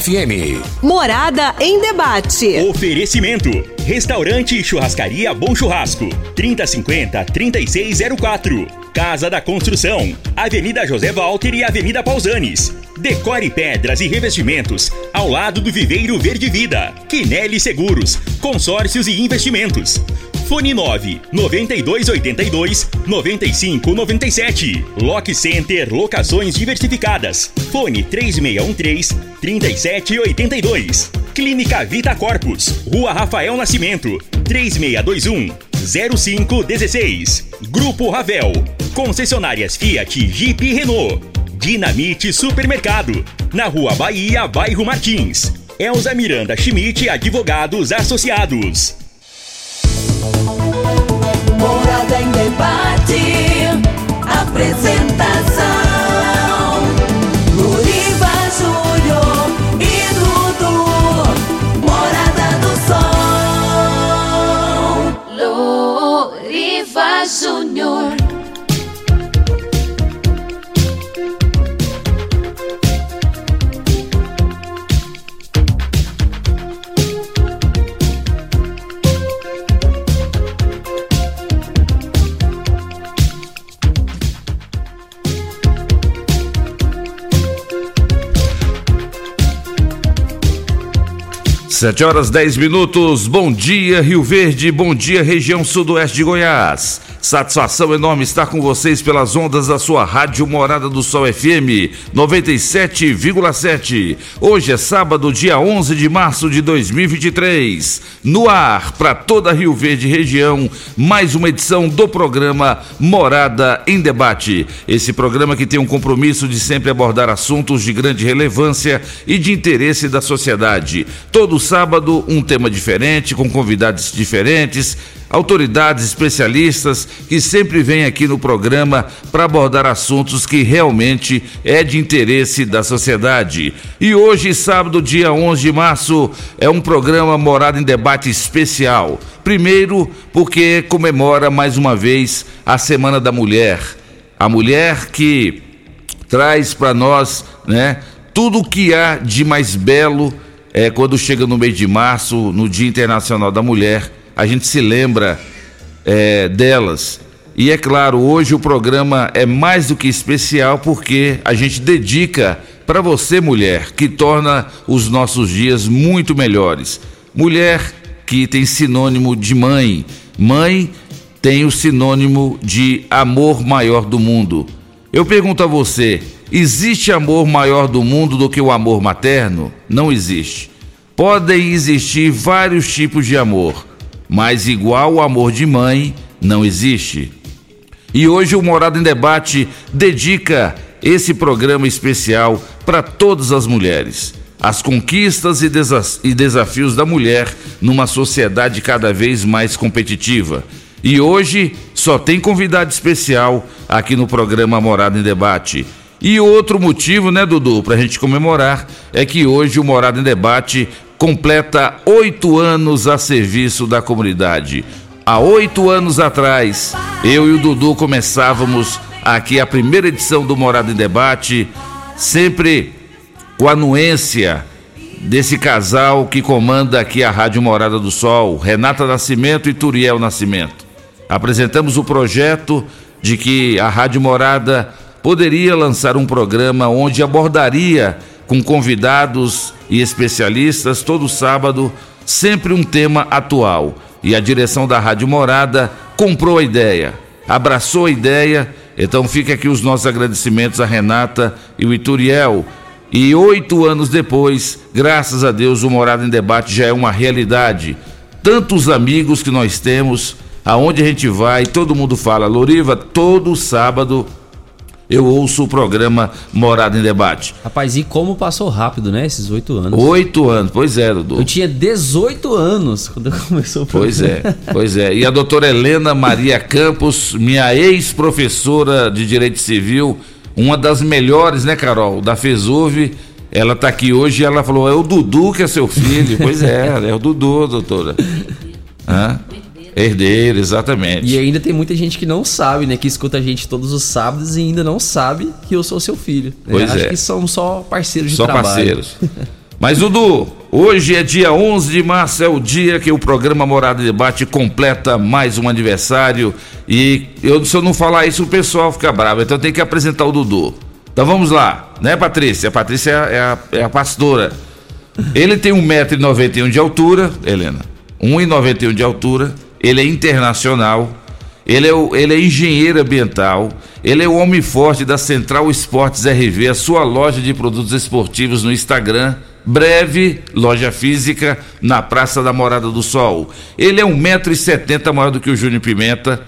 FM. Morada em debate. Oferecimento: Restaurante e Churrascaria Bom Churrasco. 3050-3604. Casa da Construção. Avenida José Walter e Avenida Pausanes. Decore pedras e revestimentos ao lado do Viveiro Verde Vida. Quinelli Seguros. Consórcios e investimentos. Fone 9 9282 9597. Lock Center Locações Diversificadas. Fone 3613 3782. Clínica Vita Corpus. Rua Rafael Nascimento. 3621 0516. Grupo Ravel. Concessionárias Fiat, Jeep e Renault. Dinamite Supermercado. Na Rua Bahia, Bairro Martins. Elza Miranda Schmidt Advogados Associados. Morada em debate. Apresentação: Júnior. Sete horas dez minutos. Bom dia, Rio Verde. Bom dia, região sudoeste de Goiás. Satisfação enorme estar com vocês pelas ondas da sua rádio Morada do Sol FM 97,7. Hoje é sábado, dia 11 de março de 2023. No ar para toda Rio Verde região, mais uma edição do programa Morada em Debate. Esse programa que tem um compromisso de sempre abordar assuntos de grande relevância e de interesse da sociedade. Todo sábado um tema diferente, com convidados diferentes autoridades especialistas que sempre vêm aqui no programa para abordar assuntos que realmente é de interesse da sociedade. E hoje, sábado, dia 11 de março, é um programa Morada em Debate especial. Primeiro, porque comemora mais uma vez a Semana da Mulher. A mulher que traz para nós, né, tudo o que há de mais belo é quando chega no mês de março, no Dia Internacional da Mulher a gente se lembra é, delas. E é claro, hoje o programa é mais do que especial porque a gente dedica para você, mulher, que torna os nossos dias muito melhores. Mulher que tem sinônimo de mãe. Mãe tem o sinônimo de amor maior do mundo. Eu pergunto a você: existe amor maior do mundo do que o amor materno? Não existe. Podem existir vários tipos de amor mas igual o amor de mãe não existe. E hoje o Morado em Debate dedica esse programa especial para todas as mulheres. As conquistas e, e desafios da mulher numa sociedade cada vez mais competitiva. E hoje só tem convidado especial aqui no programa Morada em Debate. E outro motivo, né, Dudu, para a gente comemorar é que hoje o Morada em Debate completa oito anos a serviço da comunidade. Há oito anos atrás, eu e o Dudu começávamos aqui a primeira edição do Morada em Debate, sempre com a anuência desse casal que comanda aqui a Rádio Morada do Sol, Renata Nascimento e Turiel Nascimento. Apresentamos o projeto de que a Rádio Morada poderia lançar um programa onde abordaria com convidados e especialistas todo sábado, sempre um tema atual. E a direção da Rádio Morada comprou a ideia, abraçou a ideia. Então fica aqui os nossos agradecimentos a Renata e o Ituriel. E oito anos depois, graças a Deus, o Morada em Debate já é uma realidade. Tantos amigos que nós temos, aonde a gente vai, todo mundo fala, Loriva, todo sábado eu ouço o programa Morada em Debate. Rapaz, e como passou rápido, né? Esses oito anos. Oito anos, pois é, Dudu. Eu tinha 18 anos quando começou o programa. Pois é, pois é. E a doutora Helena Maria Campos, minha ex-professora de Direito Civil, uma das melhores, né, Carol, da FESUV. Ela está aqui hoje e ela falou: é o Dudu que é seu filho. pois é, é o Dudu, doutora. Hã? Herdeiro, exatamente. E ainda tem muita gente que não sabe, né? Que escuta a gente todos os sábados e ainda não sabe que eu sou seu filho. né? Pois Acho é. que somos só parceiros de Só trabalho. parceiros. Mas, Dudu, hoje é dia 11 de março, é o dia que o programa Morada e Debate completa mais um aniversário. E eu, se eu não falar isso, o pessoal fica bravo. Então tem que apresentar o Dudu. Então vamos lá, né, Patrícia? A Patrícia é a, é a- é a pastora. Ele tem 1,91m de altura, Helena. 1,91m de altura. Ele é internacional. Ele é, ele é engenheiro ambiental. Ele é o homem forte da Central Esportes RV, a sua loja de produtos esportivos no Instagram. Breve, loja física, na Praça da Morada do Sol. Ele é 1,70m maior do que o Júnior Pimenta.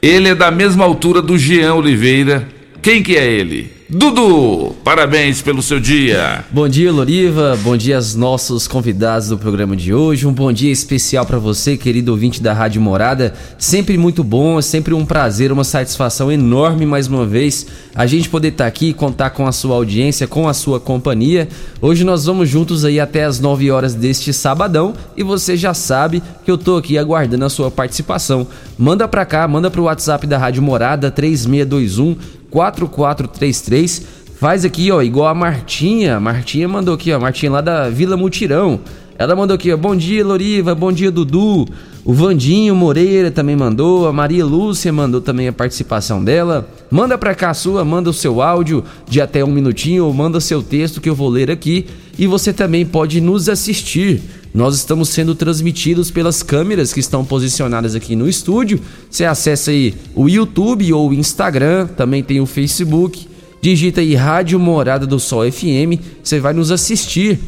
Ele é da mesma altura do Jean Oliveira. Quem que é ele? Dudu! Parabéns pelo seu dia. Bom dia, Loriva. Bom dia aos nossos convidados do programa de hoje. Um bom dia especial para você, querido ouvinte da Rádio Morada. Sempre muito bom, é sempre um prazer, uma satisfação enorme mais uma vez a gente poder estar aqui e contar com a sua audiência, com a sua companhia. Hoje nós vamos juntos aí até as 9 horas deste sabadão e você já sabe que eu tô aqui aguardando a sua participação. Manda pra cá, manda pro WhatsApp da Rádio Morada 3621 4433. Faz aqui, ó, igual a Martinha. Martinha mandou aqui, ó. Martinha lá da Vila Mutirão. Ela mandou aqui, ó. Bom dia, Loriva. Bom dia, Dudu. O Vandinho Moreira também mandou. A Maria Lúcia mandou também a participação dela. Manda pra cá a sua, manda o seu áudio de até um minutinho ou manda seu texto que eu vou ler aqui. E você também pode nos assistir. Nós estamos sendo transmitidos pelas câmeras que estão posicionadas aqui no estúdio. Você acessa aí o YouTube ou o Instagram, também tem o Facebook. Digita aí Rádio Morada do Sol FM, você vai nos assistir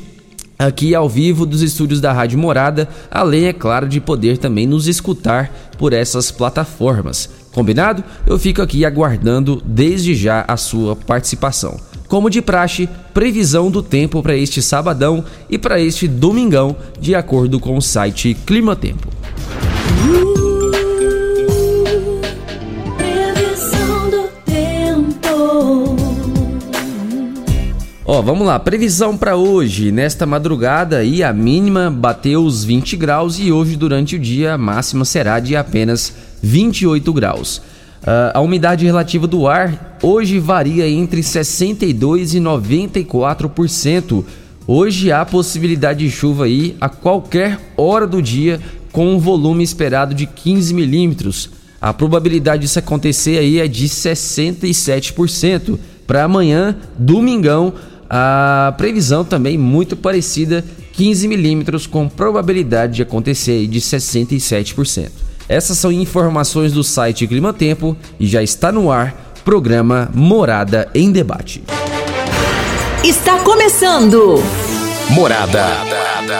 aqui ao vivo dos estúdios da Rádio Morada, além, é claro, de poder também nos escutar por essas plataformas. Combinado? Eu fico aqui aguardando desde já a sua participação. Como de praxe, previsão do tempo para este sabadão e para este domingão, de acordo com o site Clima Tempo. Previsão do tempo. Ó, vamos lá, previsão para hoje. Nesta madrugada aí a mínima bateu os 20 graus e hoje durante o dia a máxima será de apenas 28 graus. Ah, a umidade relativa do ar hoje varia entre 62 e 94%. Hoje há possibilidade de chuva aí a qualquer hora do dia com um volume esperado de 15 milímetros. A probabilidade disso acontecer aí é de 67%. Para amanhã, domingão, a previsão também muito parecida, 15 milímetros com probabilidade de acontecer aí de 67%. Essas são informações do site Clima Tempo e já está no ar programa Morada em Debate. Está começando. Morada.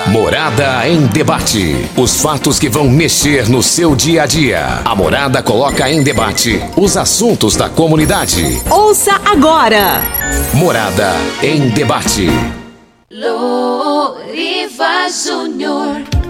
Morada em debate. Os fatos que vão mexer no seu dia a dia. A Morada coloca em debate os assuntos da comunidade. Ouça agora. Morada em debate. Loriva Júnior.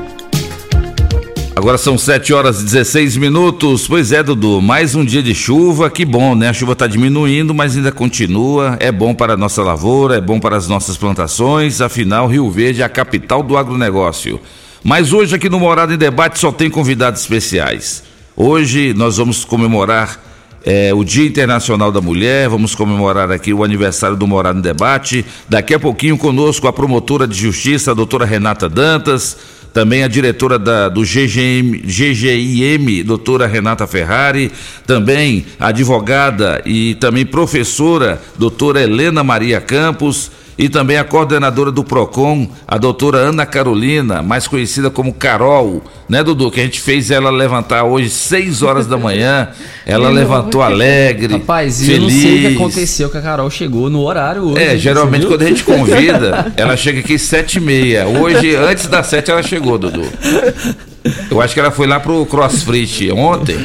Agora são 7 horas e 16 minutos. Pois é, Dudu, mais um dia de chuva, que bom, né? A chuva está diminuindo, mas ainda continua. É bom para a nossa lavoura, é bom para as nossas plantações. Afinal, Rio Verde é a capital do agronegócio. Mas hoje aqui no Morada em Debate só tem convidados especiais. Hoje nós vamos comemorar é, o Dia Internacional da Mulher, vamos comemorar aqui o aniversário do Morada em Debate. Daqui a pouquinho conosco a promotora de justiça, a doutora Renata Dantas, também a diretora da, do GGM, GGIM, doutora Renata Ferrari, também advogada e também professora, doutora Helena Maria Campos, e também a coordenadora do PROCON, a doutora Ana Carolina, mais conhecida como Carol, né, Dudu? Que a gente fez ela levantar hoje, 6 horas da manhã. Ela levantou alegre. Rapaz, e feliz. eu não sei o que aconteceu que a Carol chegou no horário hoje. É, geralmente quando a gente convida, ela chega aqui sete e meia. Hoje, antes das sete, ela chegou, Dudu. Eu acho que ela foi lá pro CrossFit ontem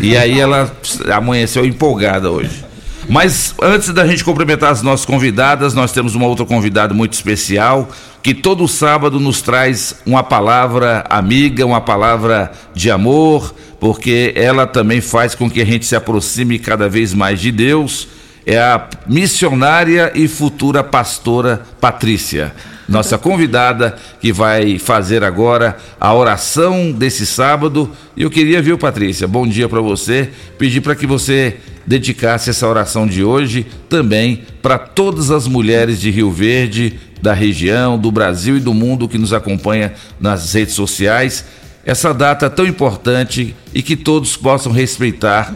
e aí ela amanheceu empolgada hoje. Mas antes da gente cumprimentar as nossas convidadas, nós temos uma outra convidada muito especial que todo sábado nos traz uma palavra amiga, uma palavra de amor, porque ela também faz com que a gente se aproxime cada vez mais de Deus. É a missionária e futura pastora Patrícia. nossa convidada, que vai fazer agora a oração desse sábado. E eu queria, viu, Patrícia? Bom dia para você. Pedir para que você dedicasse essa oração de hoje também para todas as mulheres de Rio Verde, da região, do Brasil e do mundo que nos acompanha nas redes sociais. Essa data tão importante e que todos possam respeitar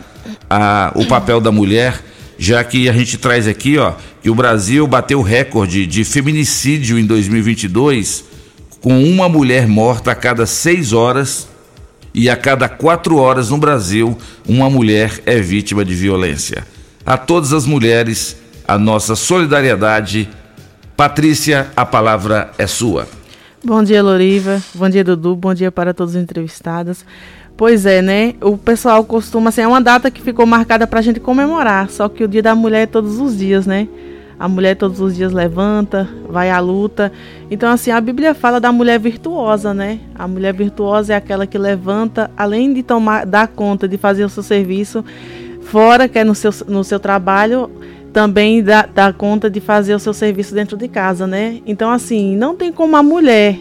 a, o papel da mulher já que a gente traz aqui, ó, que o Brasil bateu recorde de feminicídio em 2022, com uma mulher morta a cada seis horas e a cada quatro horas no Brasil, uma mulher é vítima de violência. A todas as mulheres, a nossa solidariedade. Patrícia, a palavra é sua. Bom dia, Loriva. Bom dia, Dudu. Bom dia para todos os entrevistados. Pois é, né? O pessoal costuma, assim, é uma data que ficou marcada para a gente comemorar, só que o dia da mulher é todos os dias, né? A mulher todos os dias levanta, vai à luta. Então, assim, a Bíblia fala da mulher virtuosa, né? A mulher virtuosa é aquela que levanta, além de tomar, dar conta de fazer o seu serviço fora, que é no seu, no seu trabalho, também dá, dá conta de fazer o seu serviço dentro de casa, né? Então, assim, não tem como a mulher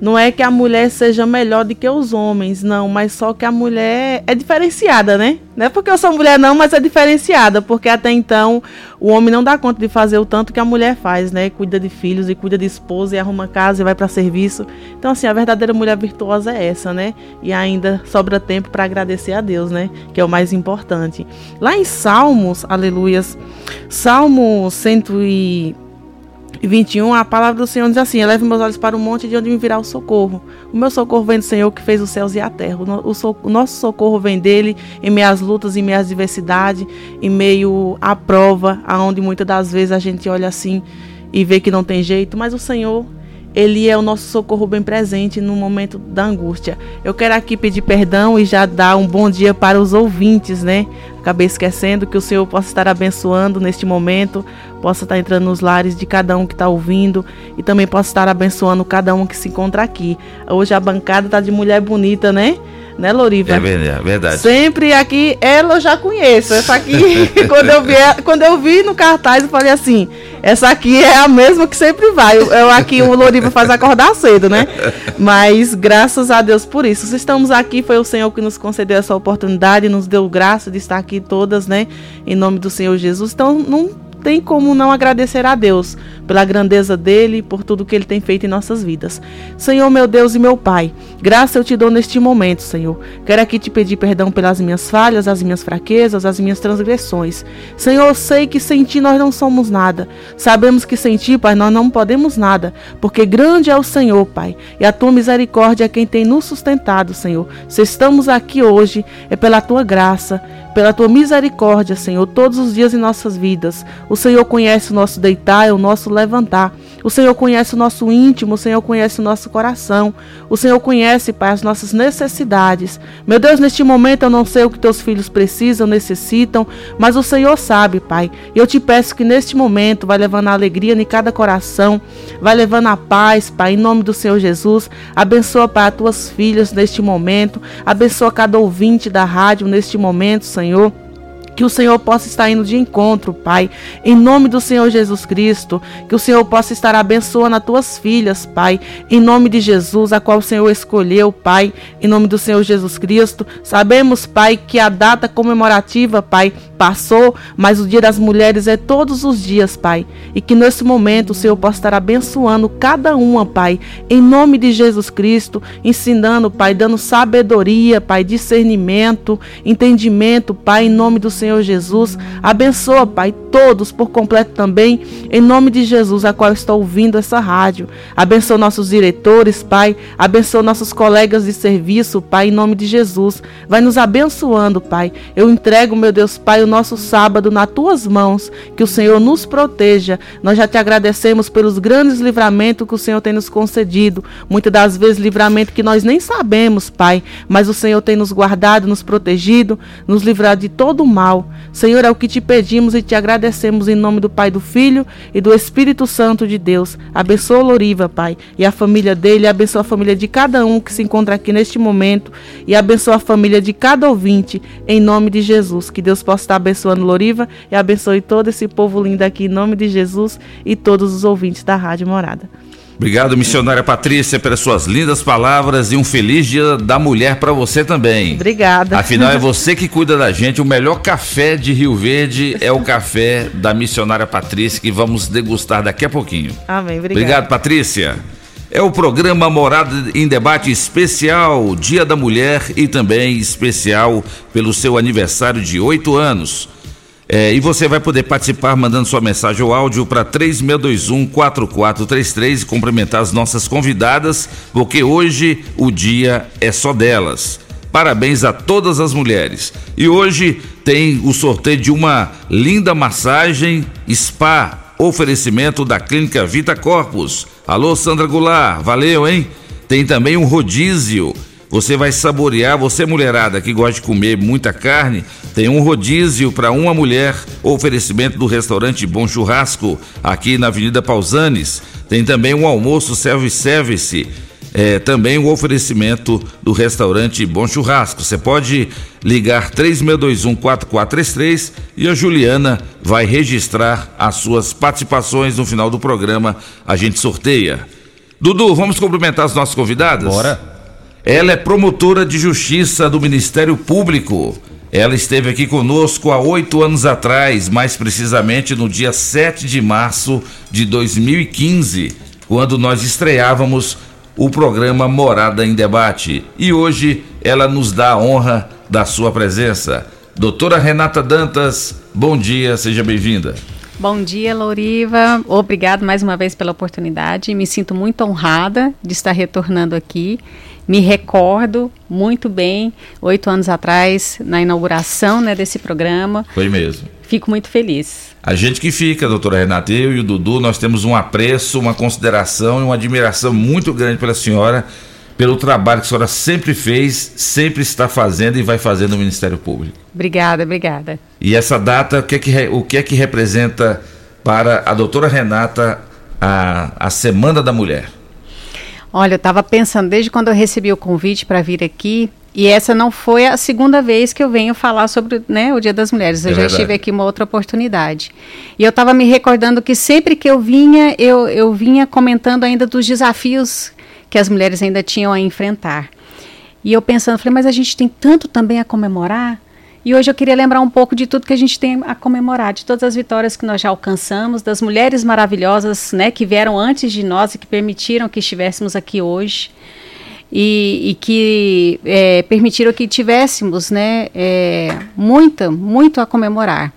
não é que a mulher seja melhor do que os homens, não, mas só que a mulher é diferenciada, né? Não é porque eu sou mulher, não, mas é diferenciada, porque até então o homem não dá conta de fazer o tanto que a mulher faz, né? Cuida de filhos e cuida de esposa e arruma casa e vai para serviço. Então, assim, a verdadeira mulher virtuosa é essa, né? E ainda sobra tempo para agradecer a Deus, né? Que é o mais importante. Lá em Salmos, aleluias, Salmo 100 e 21, a palavra do Senhor diz assim: Eleve meus olhos para o monte de onde me virá o socorro. O meu socorro vem do Senhor que fez os céus e a terra. O, so, o nosso socorro vem dele em meio às lutas, em meio às diversidades, em meio à prova, aonde muitas das vezes a gente olha assim e vê que não tem jeito, mas o Senhor ele é o nosso socorro bem presente no momento da angústia. Eu quero aqui pedir perdão e já dar um bom dia para os ouvintes, né? Acabei esquecendo que o Senhor possa estar abençoando neste momento, possa estar entrando nos lares de cada um que está ouvindo e também possa estar abençoando cada um que se encontra aqui. Hoje a bancada está de mulher bonita, né? Né, Loriva? É verdade. Sempre aqui, ela eu já conheço. Essa aqui, quando, eu vi, quando eu vi no cartaz, eu falei assim: essa aqui é a mesma que sempre vai. Eu, eu aqui, o Loriva faz acordar cedo, né? Mas graças a Deus por isso. Estamos aqui, foi o Senhor que nos concedeu essa oportunidade, nos deu graça de estar aqui todas, né? Em nome do Senhor Jesus. Então, não tem como não agradecer a Deus pela grandeza dele por tudo que ele tem feito em nossas vidas. Senhor, meu Deus e meu Pai, graça eu te dou neste momento, Senhor. Quero aqui te pedir perdão pelas minhas falhas, as minhas fraquezas, as minhas transgressões. Senhor, sei que sem ti nós não somos nada. Sabemos que sem ti, Pai, nós não podemos nada, porque grande é o Senhor, Pai, e a tua misericórdia é quem tem nos sustentado, Senhor. Se estamos aqui hoje, é pela tua graça, pela tua misericórdia, Senhor, todos os dias em nossas vidas. O Senhor conhece o nosso deitar e o nosso levantar. O Senhor conhece o nosso íntimo, o Senhor conhece o nosso coração. O Senhor conhece, Pai, as nossas necessidades. Meu Deus, neste momento eu não sei o que teus filhos precisam, necessitam, mas o Senhor sabe, Pai. E eu te peço que neste momento vai levando a alegria em cada coração, vai levando a paz, Pai, em nome do Senhor Jesus. Abençoa, Pai, as tuas filhas neste momento. Abençoa cada ouvinte da rádio neste momento, Senhor. Que o Senhor possa estar indo de encontro, Pai, em nome do Senhor Jesus Cristo. Que o Senhor possa estar abençoando as tuas filhas, Pai, em nome de Jesus, a qual o Senhor escolheu, Pai, em nome do Senhor Jesus Cristo. Sabemos, Pai, que a data comemorativa, Pai, passou, mas o Dia das Mulheres é todos os dias, Pai. E que nesse momento o Senhor possa estar abençoando cada uma, Pai, em nome de Jesus Cristo, ensinando, Pai, dando sabedoria, Pai, discernimento, entendimento, Pai, em nome do Senhor Senhor Jesus. Abençoa, Pai, todos por completo também, em nome de Jesus, a qual estou ouvindo essa rádio. Abençoa nossos diretores, Pai. Abençoa nossos colegas de serviço, Pai, em nome de Jesus. Vai nos abençoando, Pai. Eu entrego, meu Deus, Pai, o nosso sábado nas tuas mãos. Que o Senhor nos proteja. Nós já te agradecemos pelos grandes livramentos que o Senhor tem nos concedido. Muitas das vezes, livramento que nós nem sabemos, Pai. Mas o Senhor tem nos guardado, nos protegido, nos livrado de todo o mal. Senhor, é o que te pedimos e te agradecemos em nome do Pai, do Filho e do Espírito Santo de Deus. Abençoa Loriva, Pai, e a família dele, abençoa a família de cada um que se encontra aqui neste momento e abençoa a família de cada ouvinte, em nome de Jesus. Que Deus possa estar abençoando Loriva e abençoe todo esse povo lindo aqui em nome de Jesus e todos os ouvintes da Rádio Morada. Obrigado, missionária Patrícia, pelas suas lindas palavras e um feliz dia da mulher para você também. Obrigada. Afinal, é você que cuida da gente. O melhor café de Rio Verde é o café da missionária Patrícia, que vamos degustar daqui a pouquinho. Amém. Obrigado. Obrigado, Patrícia. É o programa Morada em Debate especial, Dia da Mulher e também especial pelo seu aniversário de oito anos. É, e você vai poder participar mandando sua mensagem ou áudio para 3621-4433 e cumprimentar as nossas convidadas, porque hoje o dia é só delas. Parabéns a todas as mulheres. E hoje tem o sorteio de uma linda massagem spa, oferecimento da Clínica Vita Corpus. Alô, Sandra Goulart, valeu, hein? Tem também um rodízio você vai saborear, você mulherada que gosta de comer muita carne, tem um rodízio para uma mulher, oferecimento do restaurante Bom Churrasco, aqui na Avenida Pausanes. Tem também um almoço self-service, é, também o um oferecimento do restaurante Bom Churrasco. Você pode ligar 3621-4433 e a Juliana vai registrar as suas participações no final do programa. A gente sorteia. Dudu, vamos cumprimentar os nossos convidados? Bora. Ela é promotora de justiça do Ministério Público. Ela esteve aqui conosco há oito anos atrás, mais precisamente no dia 7 de março de 2015, quando nós estreávamos o programa Morada em Debate. E hoje ela nos dá a honra da sua presença. Doutora Renata Dantas, bom dia, seja bem-vinda. Bom dia, Louriva. Obrigado mais uma vez pela oportunidade. Me sinto muito honrada de estar retornando aqui me recordo muito bem, oito anos atrás, na inauguração né, desse programa. Foi mesmo. Fico muito feliz. A gente que fica, doutora Renata, eu e o Dudu, nós temos um apreço, uma consideração e uma admiração muito grande pela senhora, pelo trabalho que a senhora sempre fez, sempre está fazendo e vai fazer no Ministério Público. Obrigada, obrigada. E essa data, o que é que, o que, é que representa para a doutora Renata a, a Semana da Mulher? Olha, eu estava pensando desde quando eu recebi o convite para vir aqui, e essa não foi a segunda vez que eu venho falar sobre né, o Dia das Mulheres. Eu é já verdade. estive aqui uma outra oportunidade. E eu estava me recordando que sempre que eu vinha, eu, eu vinha comentando ainda dos desafios que as mulheres ainda tinham a enfrentar. E eu pensando, falei, mas a gente tem tanto também a comemorar. E hoje eu queria lembrar um pouco de tudo que a gente tem a comemorar, de todas as vitórias que nós já alcançamos, das mulheres maravilhosas né, que vieram antes de nós e que permitiram que estivéssemos aqui hoje. E, e que é, permitiram que tivéssemos né, é, muita, muito a comemorar.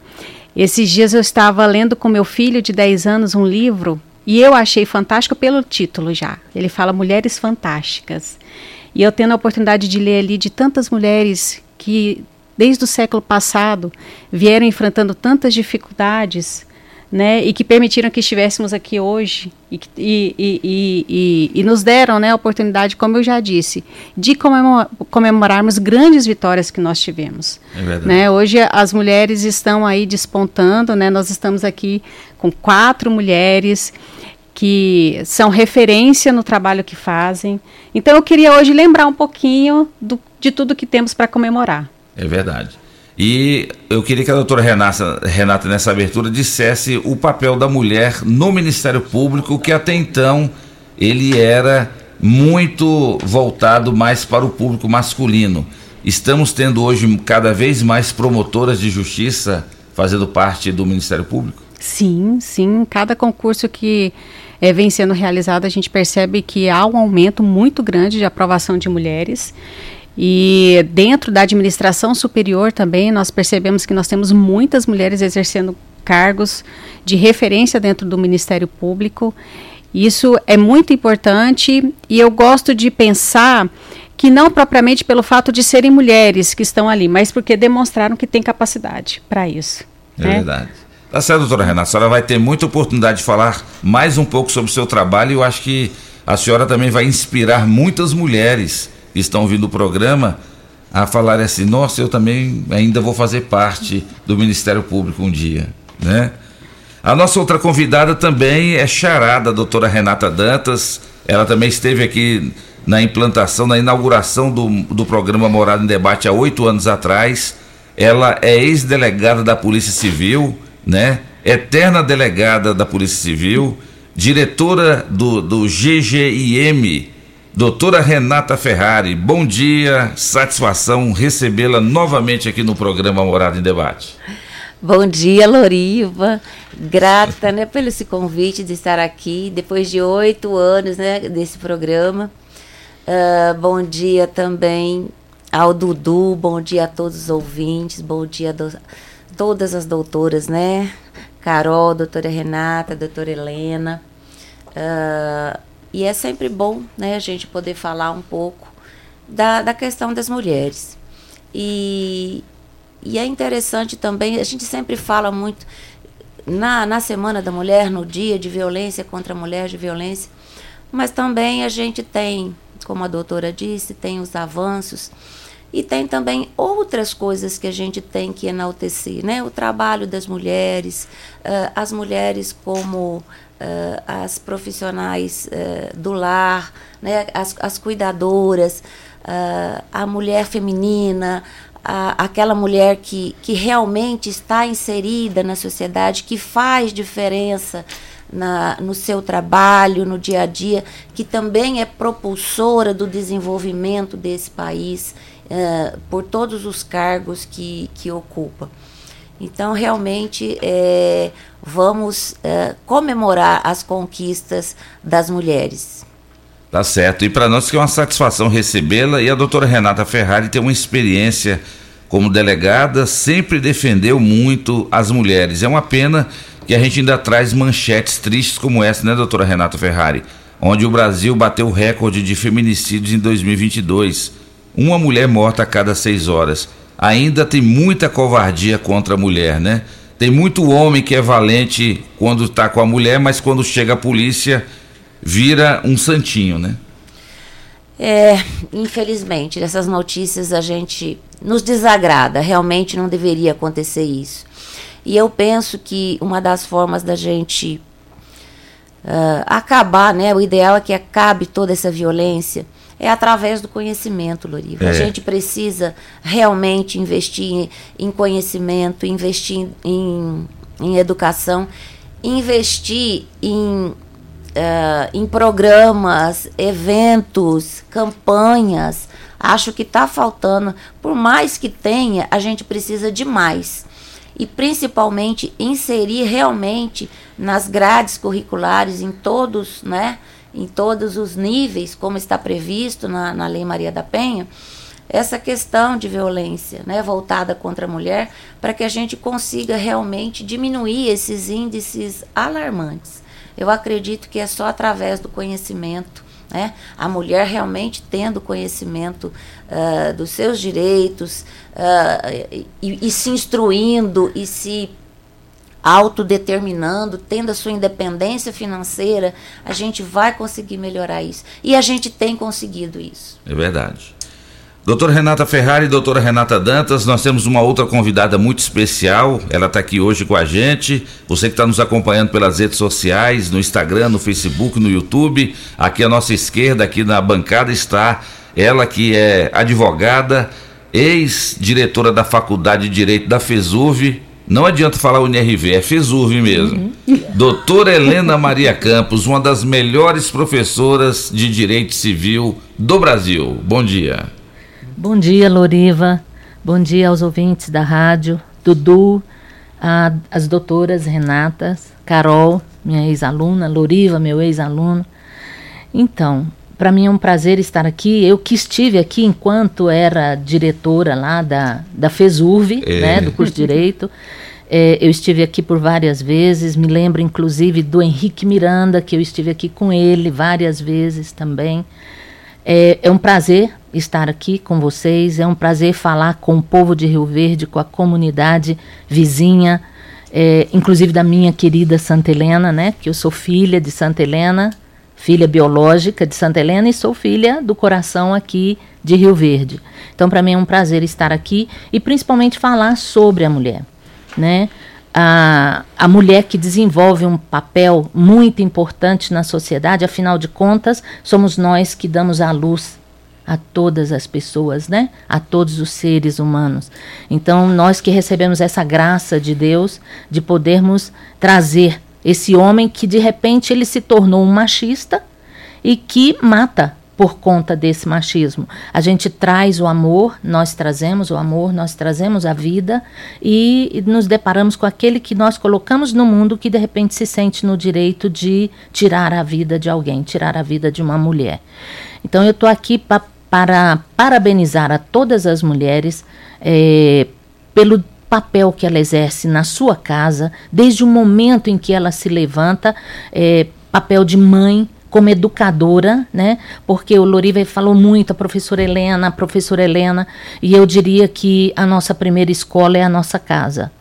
Esses dias eu estava lendo com meu filho de 10 anos um livro e eu achei fantástico pelo título já. Ele fala Mulheres Fantásticas. E eu tendo a oportunidade de ler ali de tantas mulheres que desde o século passado, vieram enfrentando tantas dificuldades, né, e que permitiram que estivéssemos aqui hoje e, e, e, e, nos deram né, a oportunidade, como eu já disse, de comemorarmos grandes vitórias que nós tivemos. É né? Hoje as mulheres estão aí despontando, né? nós estamos aqui com quatro mulheres que são referência no trabalho que fazem. Então eu queria hoje lembrar um pouquinho do, de tudo que temos para comemorar. É verdade. E eu queria que a doutora Renata, Renata, nessa abertura, dissesse o papel da mulher no Ministério Público, que até então ele era muito voltado mais para o público masculino. Estamos tendo hoje cada vez mais promotoras de justiça fazendo parte do Ministério Público? Sim, sim. Cada concurso que é, vem sendo realizado, a gente percebe que há um aumento muito grande de aprovação de mulheres. E dentro da administração superior também nós percebemos que nós temos muitas mulheres exercendo cargos de referência dentro do Ministério Público. Isso é muito importante e eu gosto de pensar que não propriamente pelo fato de serem mulheres que estão ali, mas porque demonstraram que têm capacidade para isso. É né? verdade. Tá certo, doutora Renata. A senhora vai ter muita oportunidade de falar mais um pouco sobre o seu trabalho e eu acho que a senhora também vai inspirar muitas mulheres estão ouvindo o programa a falar assim: nossa, eu também ainda vou fazer parte do Ministério Público um dia, né? A nossa outra convidada também é charada, a doutora Renata Dantas. Ela também esteve aqui na implantação, na inauguração do, do programa Morada em Debate há oito anos atrás. Ela é ex-delegada da Polícia Civil, né? Eterna delegada da Polícia Civil diretora do, do GGIM, doutora Renata Ferrari. Bom dia, satisfação recebê-la novamente aqui no programa Morada em Debate. Bom dia, Loriva. Grata né, pelo esse convite de estar aqui, depois de oito anos né, desse programa. Uh, bom dia também ao Dudu, bom dia a todos os ouvintes, bom dia a do, todas as doutoras, né? Carol, doutora Renata, doutora Helena. Uh, e é sempre bom né, a gente poder falar um pouco da, da questão das mulheres. E, e é interessante também, a gente sempre fala muito na, na Semana da Mulher, no dia de violência contra a mulher, de violência, mas também a gente tem, como a doutora disse, tem os avanços e tem também outras coisas que a gente tem que enaltecer, né? O trabalho das mulheres, uh, as mulheres como uh, as profissionais uh, do lar, né? as, as cuidadoras, a mulher feminina, a, aquela mulher que, que realmente está inserida na sociedade, que faz diferença na, no seu trabalho, no dia a dia, que também é propulsora do desenvolvimento desse país uh, por todos os cargos que, que ocupa. Então, realmente, é, vamos é, comemorar as conquistas das mulheres. Tá certo. E para nós que é uma satisfação recebê-la e a doutora Renata Ferrari tem uma experiência como delegada, sempre defendeu muito as mulheres. É uma pena que a gente ainda traz manchetes tristes como essa, né, doutora Renata Ferrari? Onde o Brasil bateu o recorde de feminicídios em 2022 uma mulher morta a cada seis horas. Ainda tem muita covardia contra a mulher, né? Tem muito homem que é valente quando está com a mulher, mas quando chega a polícia vira um santinho, né? É, infelizmente, essas notícias a gente nos desagrada. Realmente não deveria acontecer isso. E eu penso que uma das formas da gente uh, acabar, né? O ideal é que acabe toda essa violência é através do conhecimento, Loriva. É. A gente precisa realmente investir em, conhecimento, investir em, em educação, investir em, uh, em programas, eventos, campanhas. Acho que está faltando. Por mais que tenha, a gente precisa de mais. E principalmente inserir realmente nas grades curriculares, em todos, né? Em todos os níveis, como está previsto na, na Lei Maria da Penha, essa questão de violência né, voltada contra a mulher, para que a gente consiga realmente diminuir esses índices alarmantes. Eu acredito que é só através do conhecimento, né, a mulher realmente tendo conhecimento uh, dos seus direitos uh, e, e se instruindo e se autodeterminando, tendo a sua independência financeira, a gente vai conseguir melhorar isso. E a gente tem conseguido isso. É verdade. Doutora Renata Ferrari e doutora Renata Dantas, nós temos uma outra convidada muito especial. Ela está aqui hoje com a gente. Você que está nos acompanhando pelas redes sociais, no Instagram, no Facebook, no YouTube. Aqui à nossa esquerda, aqui na bancada, está ela que é advogada, ex-diretora da Faculdade de Direito da FESUV, não adianta falar UNRV, é FESURV mesmo. Uhum. Doutora Helena Maria Campos, uma das melhores professoras de Direito Civil do Brasil. Bom dia. Bom dia, Loriva. Bom dia aos ouvintes da rádio, Dudu, a, as doutoras Renatas, Carol, minha ex-aluna, Loriva, meu ex-aluno. Então, para mim é um prazer estar aqui. Eu que estive aqui enquanto era diretora lá da, da FESURV, é. né, do curso de Direito. É, eu estive aqui por várias vezes, me lembro inclusive do Henrique Miranda, que eu estive aqui com ele várias vezes também. É, é, um prazer estar aqui com vocês, é um prazer falar com o povo de Rio Verde, com a comunidade vizinha, é, inclusive da minha querida Santa Helena, né? Que eu sou filha de Santa Helena, filha biológica de Santa Helena e sou filha do coração aqui de Rio Verde. Então, para mim é um prazer estar aqui e principalmente falar sobre a mulher, né? A, a mulher que desenvolve um papel muito importante na sociedade, afinal de contas, somos nós que damos a luz a todas as pessoas, né? A todos os seres humanos. Então, nós que recebemos essa graça de Deus de podermos trazer Esse homem que de repente ele se tornou um machista e que mata por conta desse machismo. A gente traz o amor, nós trazemos o amor, nós trazemos a vida e nos deparamos com aquele que nós colocamos no mundo que de repente se sente no direito de tirar a vida de alguém, tirar a vida de uma mulher. Então eu estou aqui pa para parabenizar a todas as mulheres é, pelo papel que ela exerce na sua casa, desde o momento em que ela se levanta, é, papel de mãe, como educadora, né? Porque o Loriva falou muito, a professora Helena, a professora Helena, e eu diria que a nossa primeira escola é a nossa casa.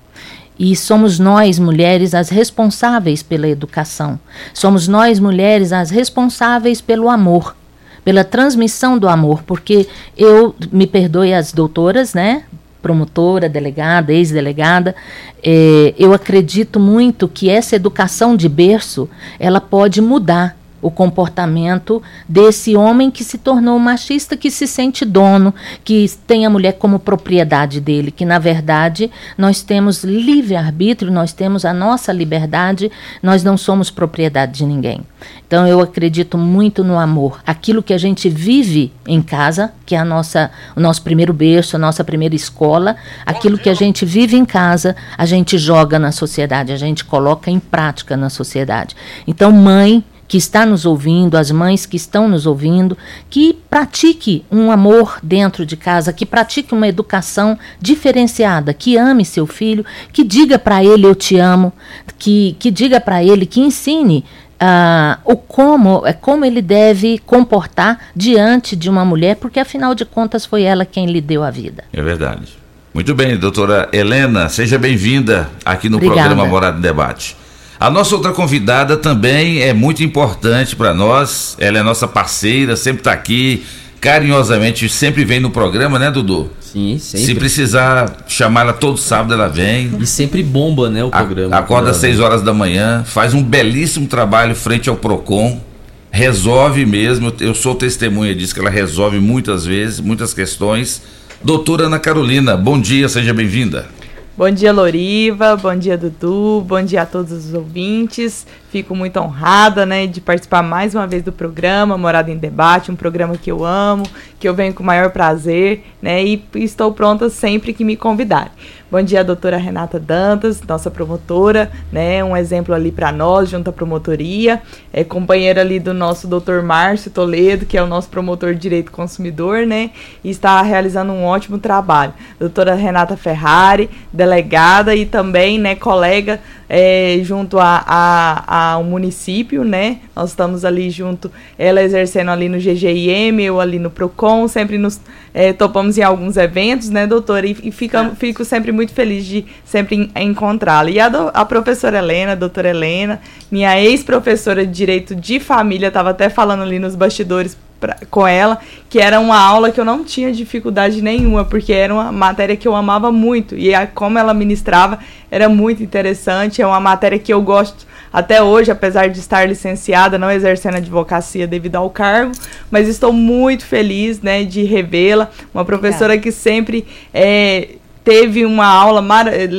E somos nós, mulheres, as responsáveis pela educação. Somos nós, mulheres, as responsáveis pelo amor, pela transmissão do amor, porque eu, me perdoe as doutoras, né? Promotora, delegada, ex-delegada, eh, eu acredito muito que essa educação de berço ela pode mudar o comportamento desse homem que se tornou machista, que se sente dono, que tem a mulher como propriedade dele, que na verdade nós temos livre arbítrio, nós temos a nossa liberdade, nós não somos propriedade de ninguém. Então eu acredito muito no amor, aquilo que a gente vive em casa, que é a nossa, o nosso primeiro berço, a nossa primeira escola, aquilo que a gente vive em casa, a gente joga na sociedade, a gente coloca em prática na sociedade. Então mãe que está nos ouvindo, as mães que estão nos ouvindo, que pratique um amor dentro de casa, que pratique uma educação diferenciada, que ame seu filho, que diga para ele eu te amo, que, que diga para ele, que ensine Uh, o como é como ele deve comportar diante de uma mulher, porque afinal de contas foi ela quem lhe deu a vida. É verdade. Muito bem, doutora Helena, seja bem-vinda aqui no Obrigada. programa Morada em Debate. A nossa outra convidada também é muito importante para nós. Ela é nossa parceira, sempre está aqui, carinhosamente, sempre vem no programa, né, Dudu? Sim, sempre. Se precisar chamar ela todo sábado, ela vem. E sempre bomba, né, o programa. acorda às 6 horas da manhã, faz um belíssimo trabalho frente ao PROCON, resolve mesmo. Eu sou testemunha disso, que ela resolve muitas vezes, muitas questões. Doutora Ana Carolina, bom dia, seja bem-vinda. Bom dia, Loriva. Bom dia, Dudu. Bom dia a todos os ouvintes. Fico muito honrada, né, de participar mais uma vez do programa Morada em Debate, um programa que eu amo, que eu venho com o maior prazer, né, e estou pronta sempre que me convidarem. Bom dia, doutora Renata Dantas, nossa promotora, né? Um exemplo ali para nós, junto à promotoria. É companheira ali do nosso doutor Márcio Toledo, que é o nosso promotor de direito consumidor, né? E está realizando um ótimo trabalho. Doutora Renata Ferrari, delegada e também, né, colega é, junto a, a, ao município, né? Nós estamos ali junto, ela exercendo ali no GGIM, eu ali no PROCON, sempre nos é, topamos em alguns eventos, né, doutora? E, e fica, fico sempre muito feliz de sempre encontrá-la. E a, do, a professora Helena, a doutora Helena, minha ex-professora de Direito de Família, estava até falando ali nos bastidores pra, com ela, que era uma aula que eu não tinha dificuldade nenhuma, porque era uma matéria que eu amava muito. E a, como ela ministrava era muito interessante, é uma matéria que eu gosto até hoje, apesar de estar licenciada, não exercendo advocacia devido ao cargo, mas estou muito feliz né, de revê-la, uma professora que sempre é, teve uma aula,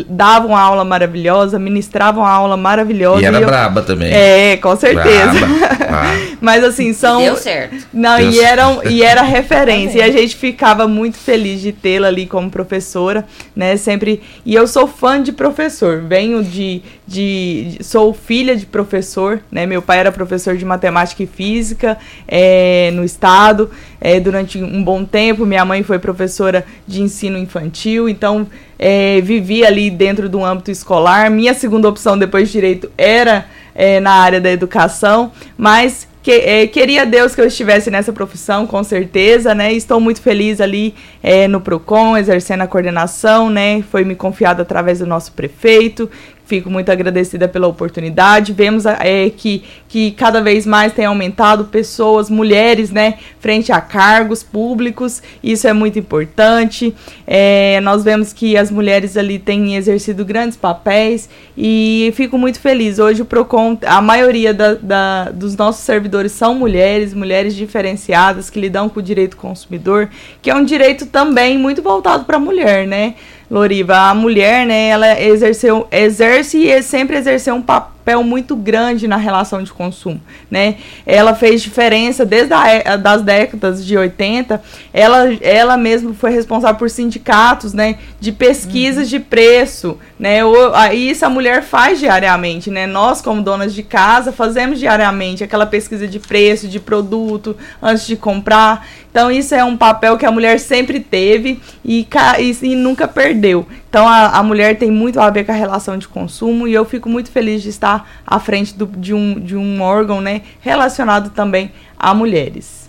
dava uma aula maravilhosa, ministrava uma aula maravilhosa. E era e eu... braba também. É, com certeza. Mas assim, são. Deu certo. Não, Deu e, eram, e era referência. e a gente ficava muito feliz de tê-la ali como professora, né? Sempre. E eu sou fã de professor. Venho de, de. Sou filha de professor, né? Meu pai era professor de matemática e física é, no estado é, durante um bom tempo. Minha mãe foi professora de ensino infantil, então é, vivi ali dentro do âmbito escolar. Minha segunda opção depois de direito era é, na área da educação, mas que, é, queria Deus que eu estivesse nessa profissão, com certeza, né? Estou muito feliz ali é, no PROCON, exercendo a coordenação, né? Foi me confiado através do nosso prefeito, Fico muito agradecida pela oportunidade. Vemos é, que, que cada vez mais tem aumentado pessoas, mulheres, né, frente a cargos públicos. Isso é muito importante. É, nós vemos que as mulheres ali têm exercido grandes papéis e fico muito feliz. Hoje o PROCON, a maioria da, da, dos nossos servidores são mulheres, mulheres diferenciadas que lidam com o direito consumidor, que é um direito também muito voltado para a mulher, né? Loriva, a mulher, né, ela exerceu, exerce e sempre exerceu um papel papel muito grande na relação de consumo, né? Ela fez diferença desde a, das décadas de 80, ela, ela mesma foi responsável por sindicatos, né, de pesquisas uhum. de preço, né? O, isso a mulher faz diariamente, né? Nós como donas de casa fazemos diariamente aquela pesquisa de preço, de produto antes de comprar. Então, isso é um papel que a mulher sempre teve e, e, e nunca perdeu. Então, a, a, mulher tem muito a ver com a relação de consumo e eu fico muito feliz de estar à frente do, de, um, de um órgão né, relacionado também a mulheres.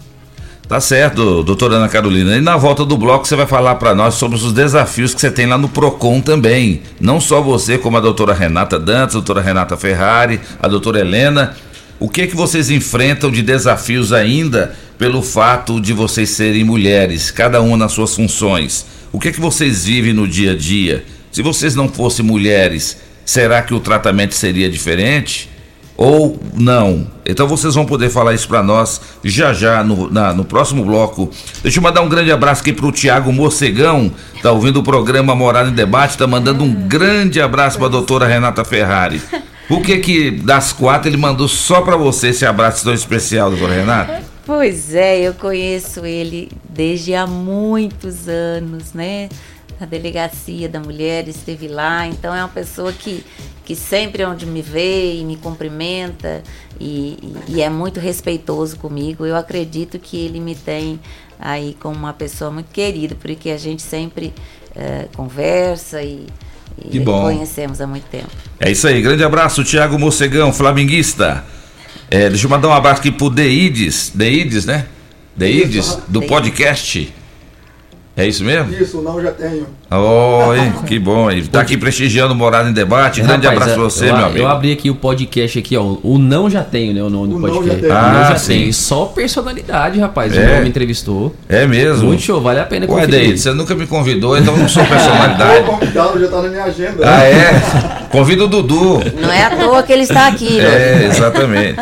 Tá certo, doutora Ana Carolina. E na volta do bloco você vai falar para nós sobre os desafios que você tem lá no PROCON também. Não só você, como a doutora Renata Dantas, a doutora Renata Ferrari, a doutora Helena. O que é que vocês enfrentam de desafios ainda pelo fato de vocês serem mulheres, cada uma nas suas funções. O que é que vocês vivem no dia a dia? Se vocês não fossem mulheres, será que o tratamento seria diferente? Ou não? Então vocês vão poder falar isso para nós já já no, na, no próximo bloco. Deixa eu mandar um grande abraço aqui pro Tiago Morcegão, tá ouvindo o programa Morada em Debate, tá mandando um grande abraço para a doutora Renata Ferrari. Por que que das quatro ele mandou só para você esse abraço tão especial, doutora Renata? Pois é, eu conheço ele desde há muitos anos, né? A delegacia da mulher esteve lá, então é uma pessoa que, que sempre onde me vê e me cumprimenta e, e é muito respeitoso comigo. Eu acredito que ele me tem aí como uma pessoa muito querida, porque a gente sempre é, conversa e, e conhecemos há muito tempo. É isso aí, grande abraço, Tiago Mocegão, flamenguista. É, deixa eu mandar um abraço aqui pro Deides, Deides, né? Deides, do podcast. É isso mesmo? Isso, não já tenho. Oh, hein, que bom. Ele tá aqui prestigiando Morada em Debate. Grande Rapaz, abraço pra você, eu, meu amigo. Eu abri aqui o podcast aqui, ó. O Não Já Tenho, né? O nome do podcast. Não já, ah, não já sim. tem. Só personalidade, rapaz. É. O nome entrevistou. É mesmo? Muito show, vale a pena Ué, Daí, você nunca me convidou, então não sou personalidade. o convidado já tá na minha agenda. Ah, é? Convido o Dudu. Não é à toa que ele está aqui, É, exatamente.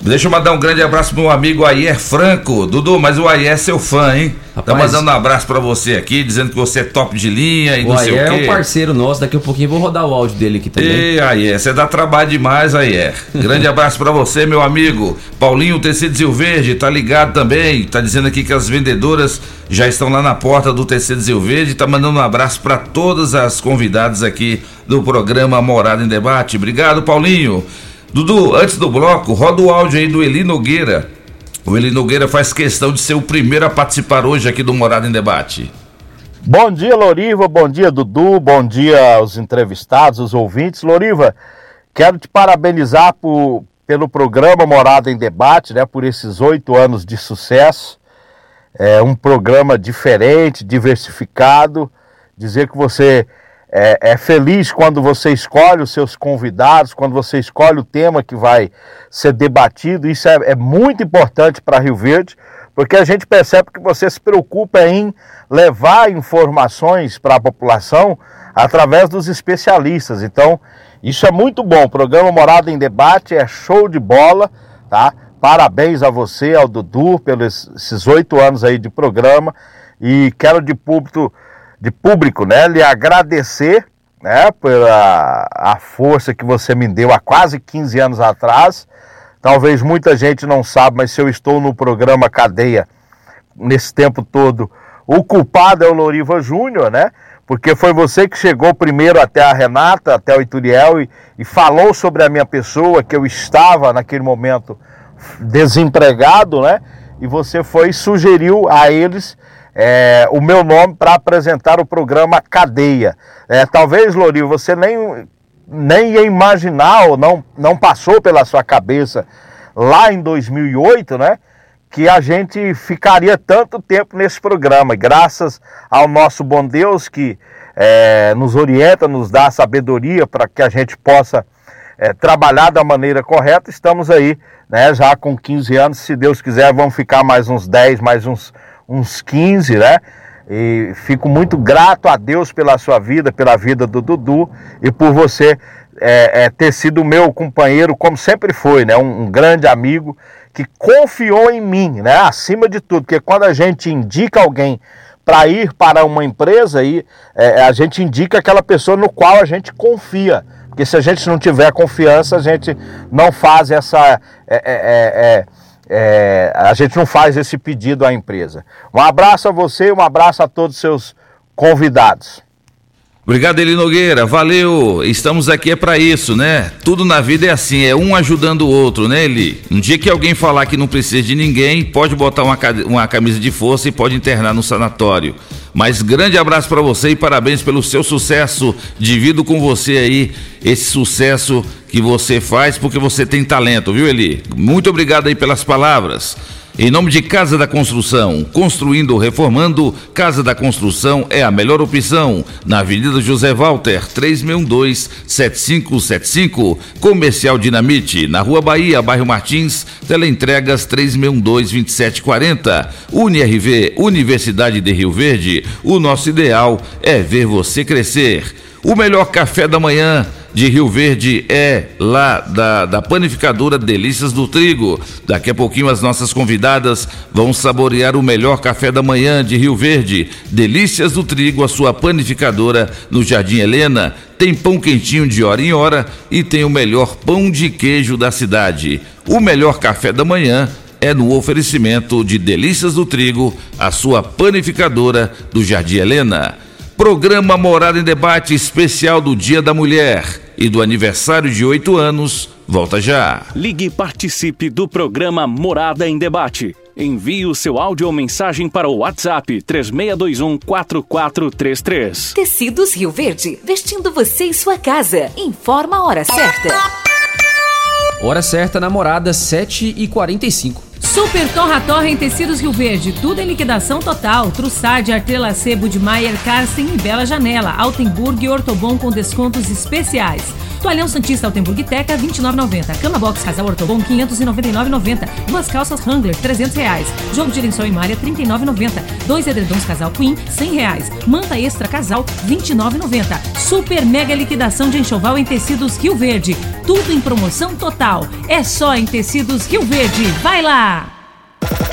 Deixa eu mandar um grande abraço pro meu amigo Ayer Franco. Dudu, mas o Ayer é seu fã, hein? Tá Rapaz, tá mandando um abraço para você aqui, dizendo que você é top de linha e o não sei Ayer o quê. é um parceiro nosso, daqui a pouquinho vou rodar o áudio dele aqui também. E Ayer, você dá trabalho demais, Ayer. Grande abraço para você, meu amigo. Paulinho Tecido Zil Verde, tá ligado também. Tá dizendo aqui que as vendedoras já estão lá na porta do Tecido Zil Verde. Tá mandando um abraço para todas as convidadas aqui do programa Morada em Debate. Obrigado, Paulinho. Dudu, antes do bloco, roda o áudio aí do Eli Nogueira o Eli Nogueira faz questão de ser o primeiro a participar hoje aqui do Morada em Debate. Bom dia, Loriva. Bom dia, Dudu. Bom dia aos entrevistados, os ouvintes. Loriva, quero te parabenizar por, pelo programa Morada em Debate, né, por esses oito anos de sucesso. É um programa diferente, diversificado. Dizer que você é, é, feliz quando você escolhe os seus convidados, quando você escolhe o tema que vai ser debatido. Isso é, é muito importante para Rio Verde, porque a gente percebe que você se preocupa em levar informações para a população através dos especialistas. Então, isso é muito bom. O programa Morada em Debate é show de bola, tá? Parabéns a você, ao Dudu, pelos esses oito anos aí de programa. E quero de público de público, né? Lhe agradecer, né? Pela a força que você me deu há quase 15 anos atrás. Talvez muita gente não saiba, mas se eu estou no programa Cadeia nesse tempo todo, o culpado é o Loriva Júnior, né? Porque foi você que chegou primeiro até a Renata, até o Ituriel e, e falou sobre a minha pessoa, que eu estava naquele momento desempregado, né? E você foi e sugeriu a eles é, o meu nome para apresentar o programa Cadeia. É, talvez, Lori, você nem, nem ia imaginar ou não, não passou pela sua cabeça lá em 2008, né? Que a gente ficaria tanto tempo nesse programa, graças ao nosso bom Deus que é, nos orienta, nos dá sabedoria para que a gente possa é, trabalhar da maneira correta. Estamos aí, né, já com 15 anos, se Deus quiser, vamos ficar mais uns 10, mais uns uns 15, né? E fico muito grato a Deus pela sua vida, pela vida do Dudu e por você é, é, ter sido meu companheiro, como sempre foi, né? Um, um, grande amigo que confiou em mim, né? Acima de tudo, porque quando a gente indica alguém para ir para uma empresa, aí, é, a gente indica aquela pessoa no qual a gente confia, Porque se a gente não tiver confiança, a gente não faz essa. É, é, a gente não faz esse pedido à empresa. Um abraço a você e um abraço a todos os seus convidados. Obrigado, Eli Nogueira. Valeu. Estamos aqui é para isso, né? Tudo na vida é assim, é um ajudando o outro, né, Eli? Um dia que alguém falar que não precisa de ninguém, pode botar uma, uma camisa de força e pode internar no sanatório. Mas grande abraço para você e parabéns pelo seu sucesso. Divido com você aí esse sucesso que você faz porque você tem talento, viu, Eli? Muito obrigado aí pelas palavras. Em nome de Casa da Construção, construindo ou reformando, Casa da Construção é a melhor opção. Na Avenida José Walter, 3612-7575, Comercial Dinamite, na Rua Bahia, bairro Martins, teleentregas 3612-2740. UniRV, Universidade de Rio Verde, o nosso ideal é ver você crescer. O melhor café da manhã de Rio Verde é lá da, da panificadora Delícias do Trigo. Daqui a pouquinho as nossas convidadas vão saborear o melhor café da manhã de Rio Verde. Delícias do Trigo, a sua panificadora no Jardim Helena. Tem pão quentinho de hora em hora e tem o melhor pão de queijo da cidade. O melhor café da manhã é no oferecimento de Delícias do Trigo, a sua panificadora do Jardim Helena. Programa Morada em Debate especial do Dia da Mulher e do aniversário de oito anos. Volta já. Ligue e participe do programa Morada em Debate. Envie o seu áudio ou mensagem para o WhatsApp 3621 4433. Tecidos Rio Verde, vestindo você e sua casa. Informa a hora certa. Hora certa, namorada, 7h45. Super Torra Torra em Tecidos Rio Verde, tudo em liquidação total. Trussard, Artelacê, Budmeier, Carsten e Bela Janela. Altenburg e Ortobon com descontos especiais. Toalhão Santista Altenburg Teca, 29,90. Cama Box Casal Ortobon, 599,90. Duas calças Wrangler, 300 reais. Jogo de lençol e malha, 39,90. Dois edredons Casal Queen, 100 reais. Manta Extra Casal, 29,90. Super mega liquidação de enxoval em Tecidos Rio Verde. Tudo em promoção total. É só em Tecidos Rio Verde. Vai lá!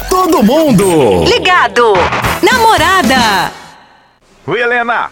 Todo mundo ligado. Namorada. Oi, Helena.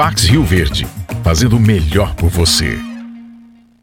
Pax Rio Verde, fazendo o melhor por você.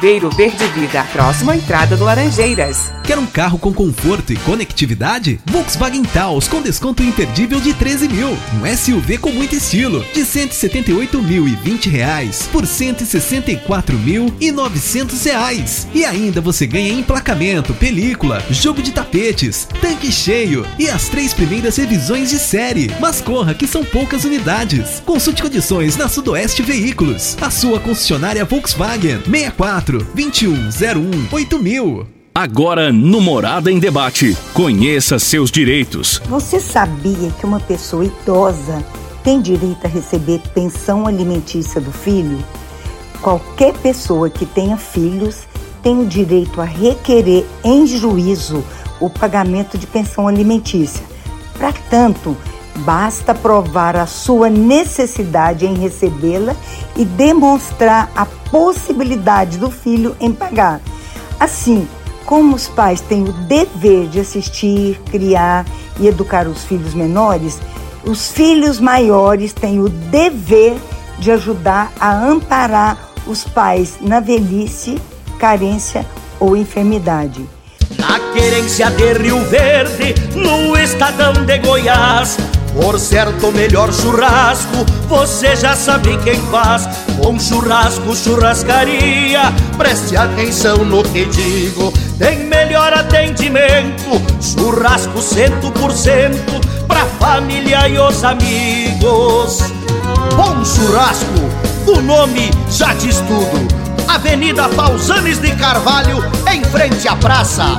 Ribeiro Verde Vida, próximo à entrada do Laranjeiras. Quer um carro com conforto e conectividade? Volkswagen Taos com desconto imperdível de 13 mil. Um SUV com muito estilo, de 178.020 reais por 164.900 reais. E ainda você ganha emplacamento, película, jogo de tapetes, tanque cheio e as três primeiras revisões de série. Mas corra que são poucas unidades. Consulte condições na Sudoeste Veículos, a sua concessionária Volkswagen 64 2101 8000. Agora no Morada em Debate. Conheça seus direitos. Você sabia que uma pessoa idosa tem direito a receber pensão alimentícia do filho? Qualquer pessoa que tenha filhos tem o direito a requerer em juízo o pagamento de pensão alimentícia. Para tanto, basta provar a sua necessidade em recebê-la e demonstrar a possibilidade do filho em pagar. Assim, como os pais têm o dever de assistir, criar e educar os filhos menores, os filhos maiores têm o dever de ajudar a amparar os pais na velhice, carência ou enfermidade. Na querência de Rio Verde, no estadão de Goiás, Por certo, melhor churrasco, você já sabe quem faz. Bom churrasco, churrascaria, preste atenção no que digo. Tem melhor atendimento, churrasco cento por cento, pra família e os amigos. Bom churrasco, o nome já diz tudo. Avenida Pausanes de Carvalho, em frente à praça.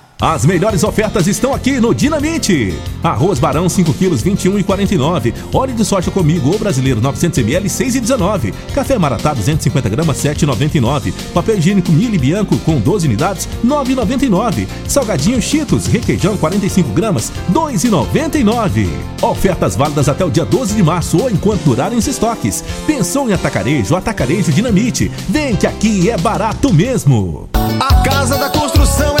As melhores ofertas estão aqui no Dinamite. Arroz Barão 5 quilos 21,49. Óleo de soja comigo ou brasileiro 900 ml 6,19. Café Maratá 250 gramas 7,99. Papel higiênico Mili Bianco com 12 unidades 9,99. Salgadinho Cheetos requeijão 45 gramas 2,99. Ofertas válidas até o dia 12 de março ou enquanto durarem os estoques. Pensou em atacarejo? Atacarejo Dinamite. Vem que aqui é barato mesmo. A Casa da Construção é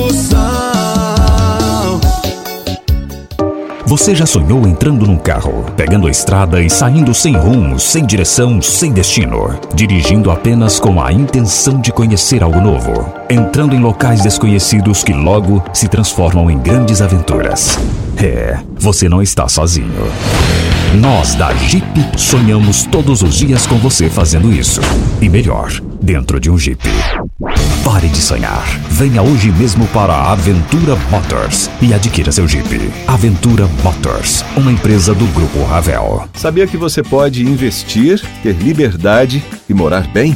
Você já sonhou entrando num carro, pegando a estrada e saindo sem rumo, sem direção, sem destino, dirigindo apenas com a intenção de conhecer algo novo, entrando em locais desconhecidos que logo se transformam em grandes aventuras? É, você não está sozinho. Nós da Jeep sonhamos todos os dias com você fazendo isso. E melhor, dentro de um Jeep. Pare de sonhar. Venha hoje mesmo para a Aventura Motors e adquira seu Jeep. Aventura Motors, uma empresa do Grupo Ravel. Sabia que você pode investir, ter liberdade e morar bem?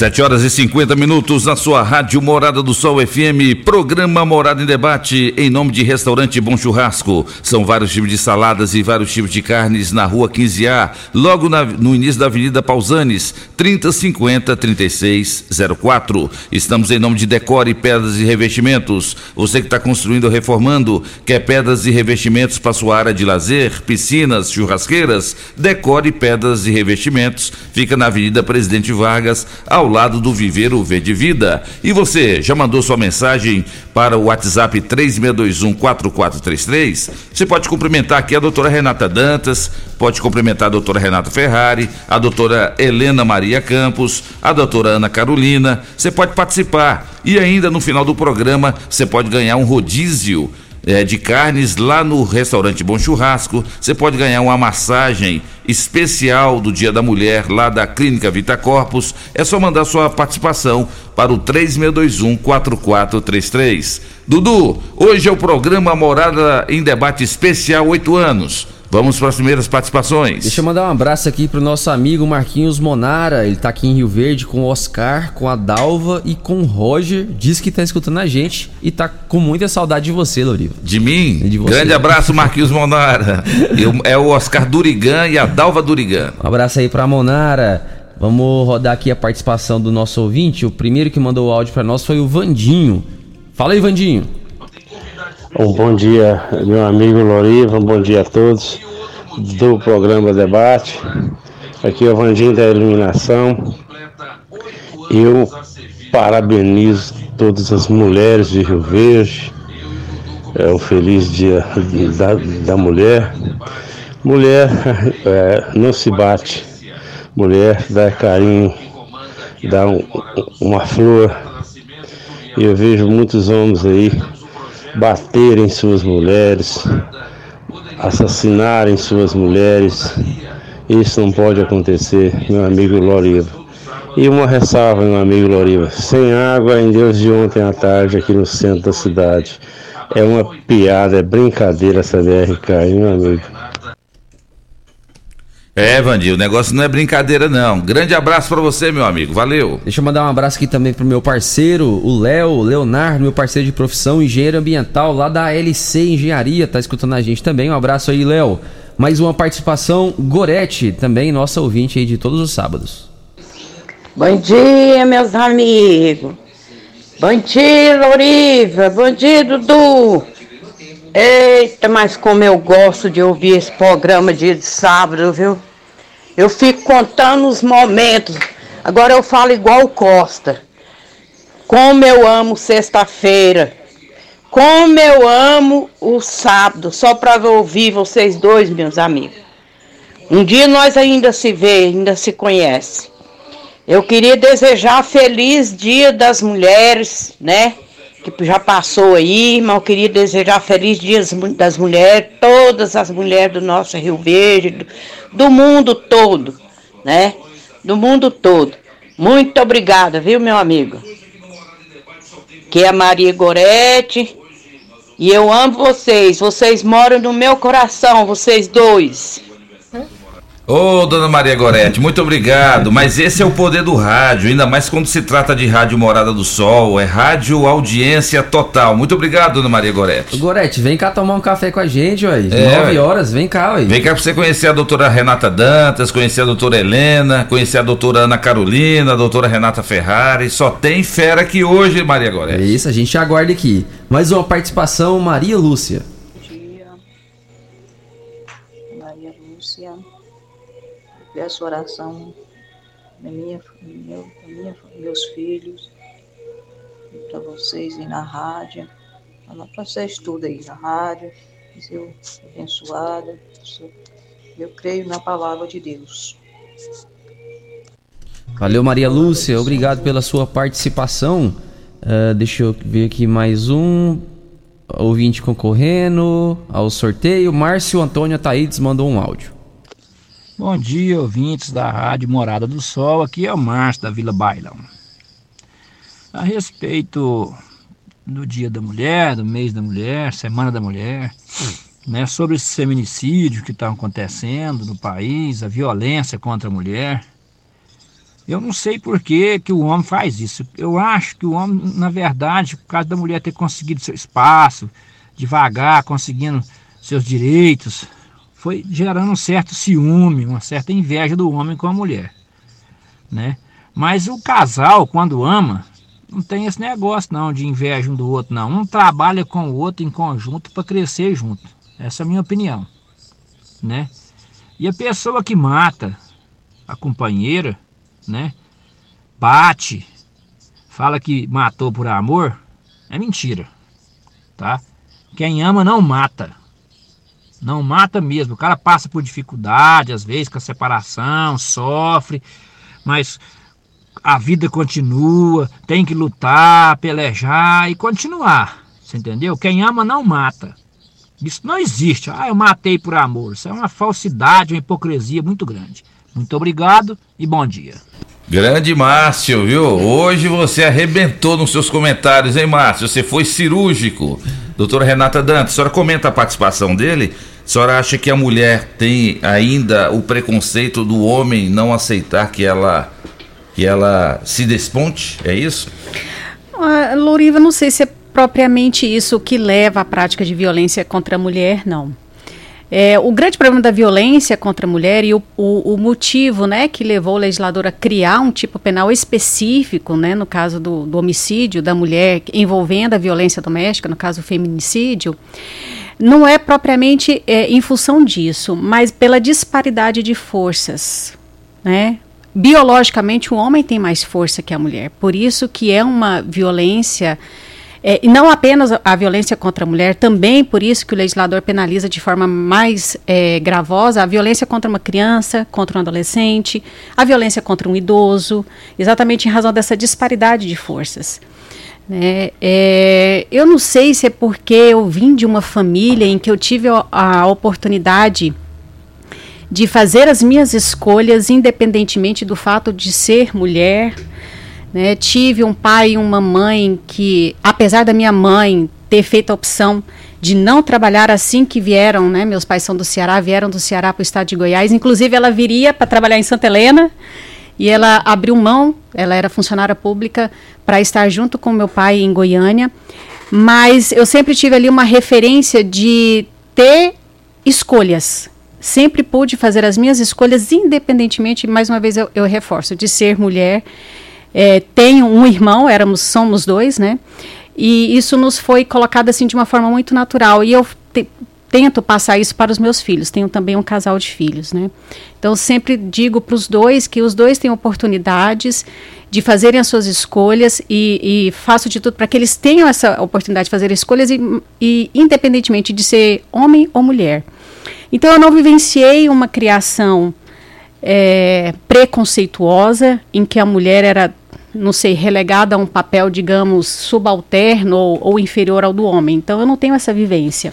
7 horas e 50 minutos na sua rádio Morada do Sol FM, programa Morada em Debate, em nome de Restaurante Bom Churrasco. São vários tipos de saladas e vários tipos de carnes na rua 15A, logo na- no início da Avenida Pausanes, 3050 3604. Estamos em nome de Decore Pedras e Revestimentos. Você que está construindo ou reformando, quer pedras e revestimentos para sua área de lazer, piscinas, churrasqueiras? Decore Pedras e Revestimentos. Fica na Avenida Presidente Vargas, ao lado do Viveiro Verde Vida. E você, já mandou sua mensagem para o WhatsApp 36214433? Você pode cumprimentar aqui a doutora Renata Dantas, pode cumprimentar a doutora Renata Ferrari, a doutora Helena Maria Campos, a doutora Ana Carolina. Você pode participar. E ainda no final do programa, você pode ganhar um rodízio eh, de carnes lá no restaurante Bom Churrasco. Você pode ganhar uma massagem especial do Dia da Mulher lá da Clínica Vita Corpus. É só mandar sua participação para o 3621 4433. Dudu, hoje é o programa Morada em Debate Especial 8 anos. Vamos para as primeiras participações. Deixa eu mandar um abraço aqui pro nosso amigo Marquinhos Monara. Ele tá aqui em Rio Verde com o Oscar, com a Dalva e com o Roger. Diz que tá escutando a gente e tá com muita saudade de você, Loriva. De mim? de você. Grande abraço, Marquinhos Monara. Eu- é o Oscar Durigan e a Dalva Durigan. Um abraço aí pra Monara. Vamos rodar aqui a participação do nosso ouvinte. O primeiro que mandou o áudio pra nós foi o Vandinho. Fala aí, Vandinho. Um bom dia, meu amigo Loriva, um bom dia a todos do programa Debate. Aqui é o Vandinho da Iluminação. Eu parabenizo todas as mulheres de Rio Verde. É o feliz dia da, da mulher. Mulher é, não se bate. Mulher dá carinho, dá um- uma flor. E eu vejo muitos homens aí baterem suas mulheres, assassinarem suas mulheres. Isso não pode acontecer, meu amigo Loriva. E uma ressalva, meu amigo Loriva: sem água em Deus de ontem à tarde aqui no centro da cidade. É uma piada, é brincadeira essa BRK, hein, meu amigo? É, Vandir, o negócio não é brincadeira, não. Grande abraço pra você, meu amigo. Valeu. Deixa eu mandar um abraço aqui também pro meu parceiro, o Léo, Leonardo, meu parceiro de profissão, engenheiro ambiental lá da LC Engenharia, tá escutando a gente também. Um abraço aí, Léo. Mais uma participação, Gorete, também nossa ouvinte aí de todos os sábados. Bom dia, meus amigos. Bom dia, Loriva. Bom dia, Dudu. Eita, mas como eu gosto de ouvir esse programa dia de sábado, viu? Eu fico contando os momentos. Agora eu falo igual o Costa. Como eu amo sexta-feira. Como eu amo o sábado. Só para ouvir vocês dois, meus amigos. Um dia nós ainda se vê, ainda se conhece. Eu queria desejar feliz Dia das Mulheres, né? Que já passou aí, eu queria desejar feliz Dia das Mulheres, todas as mulheres do nosso Rio Verde, do, do mundo todo, né? Do mundo todo. Muito obrigada, viu, meu amigo? Que é a Maria Gorete. E eu amo vocês. Vocês moram no meu coração, vocês dois. Ô, dona Maria Gorete, muito obrigado. Mas esse é o poder do rádio, ainda mais quando se trata de Rádio Morada do Sol. É rádio audiência total. Muito obrigado, dona Maria Gorete. Ô, Gorete, vem cá tomar um café com a gente, ué. É, 9 ué. horas, vem cá, ué. Vem cá pra você conhecer a doutora Renata Dantas, conhecer a doutora Helena, conhecer a doutora Ana Carolina, a doutora Renata Ferrari. Só tem fera aqui hoje, Maria É Gorete. isso, a gente aguarda aqui. Mais uma participação, Maria Lúcia. Peço oração da minha, meu, minha, meus filhos, para vocês aí na rádio, para vocês tudo aí na rádio, ser abençoada. Eu creio na palavra de Deus. Valeu, Maria Lúcia. Obrigado pela sua participação. Ah, deixa eu ver aqui mais um. Ouvinte concorrendo ao sorteio. Márcio Antônio Ataídes mandou um áudio. Bom dia, ouvintes da Rádio Morada do Sol. Aqui é o Márcio da Vila Bailão. A respeito do Dia da Mulher, do mês da mulher, Semana da Mulher, né, sobre esse feminicídio que está acontecendo no país, a violência contra a mulher. Eu não sei por que, que o homem faz isso. Eu acho que o homem, na verdade, por causa da mulher ter conseguido seu espaço, devagar, conseguindo seus direitos, foi gerando um certo ciúme, uma certa inveja do homem com a mulher, né? Mas o casal, quando ama, não tem esse negócio não de inveja um do outro, não. Um trabalha com o outro em conjunto para crescer junto. Essa é a minha opinião, né? E a pessoa que mata a companheira, né? Bate, fala que matou por amor, é mentira, tá? Quem ama não mata. Não mata mesmo. O cara passa por dificuldade, às vezes, com a separação, sofre, mas a vida continua, tem que lutar, pelejar e continuar. Você entendeu? Quem ama não mata. Isso não existe. Ah, eu matei por amor. Isso é uma falsidade, uma hipocrisia muito grande. Muito obrigado e bom dia. Grande Márcio, viu? Hoje você arrebentou nos seus comentários, hein, Márcio? Você foi cirúrgico. Doutora Renata Dantas, a senhora comenta a participação dele. A senhora acha que a mulher tem ainda o preconceito do homem não aceitar que ela, que ela se desponte? É isso? Ah, não sei se é propriamente isso que leva à prática de violência contra a mulher, não. É, o grande problema da violência contra a mulher e o, o, o, motivo né, que levou o legislador a criar um tipo penal específico, né, no caso do, do homicídio da mulher envolvendo a violência doméstica, no caso o feminicídio, não é propriamente é, em função disso, mas pela disparidade de forças. Né? Biologicamente, o homem tem mais força que a mulher, por isso que é uma violência é, e não apenas a violência contra a mulher, também por isso que o legislador penaliza de forma mais é, gravosa a violência contra uma criança, contra um adolescente, a violência contra um idoso, exatamente em razão dessa disparidade de forças. Né? É, eu não sei se é porque eu vim de uma família em que eu tive a, a oportunidade de fazer as minhas escolhas independentemente do fato de ser mulher né? Tive um pai e uma mãe que, apesar da minha mãe ter feito a opção de não trabalhar assim que vieram, né? Meus pais são do Ceará, vieram do Ceará para o estado de Goiás. Inclusive, ela viria para trabalhar em Santa Helena e ela abriu mão. Ela era funcionária pública para estar junto com meu pai em Goiânia. Mas eu sempre tive ali uma referência de ter escolhas. Sempre pude fazer as minhas escolhas, independentemente, mais uma vez eu, eu reforço, de ser mulher é, tenho um irmão, éramos, somos dois, né? E isso nos foi colocado assim de uma forma muito natural. E eu te, tento passar isso para os meus filhos. Tenho também um casal de filhos, né? Então sempre digo para os dois que os dois têm oportunidades de fazerem as suas escolhas e, e faço de tudo para que eles tenham essa oportunidade de fazer escolhas e, e independentemente de ser homem ou mulher. Então eu não vivenciei uma criação é, preconceituosa em que a mulher era não sei, relegada a um papel, digamos, subalterno ou, ou, inferior ao do homem. Então eu não tenho essa vivência.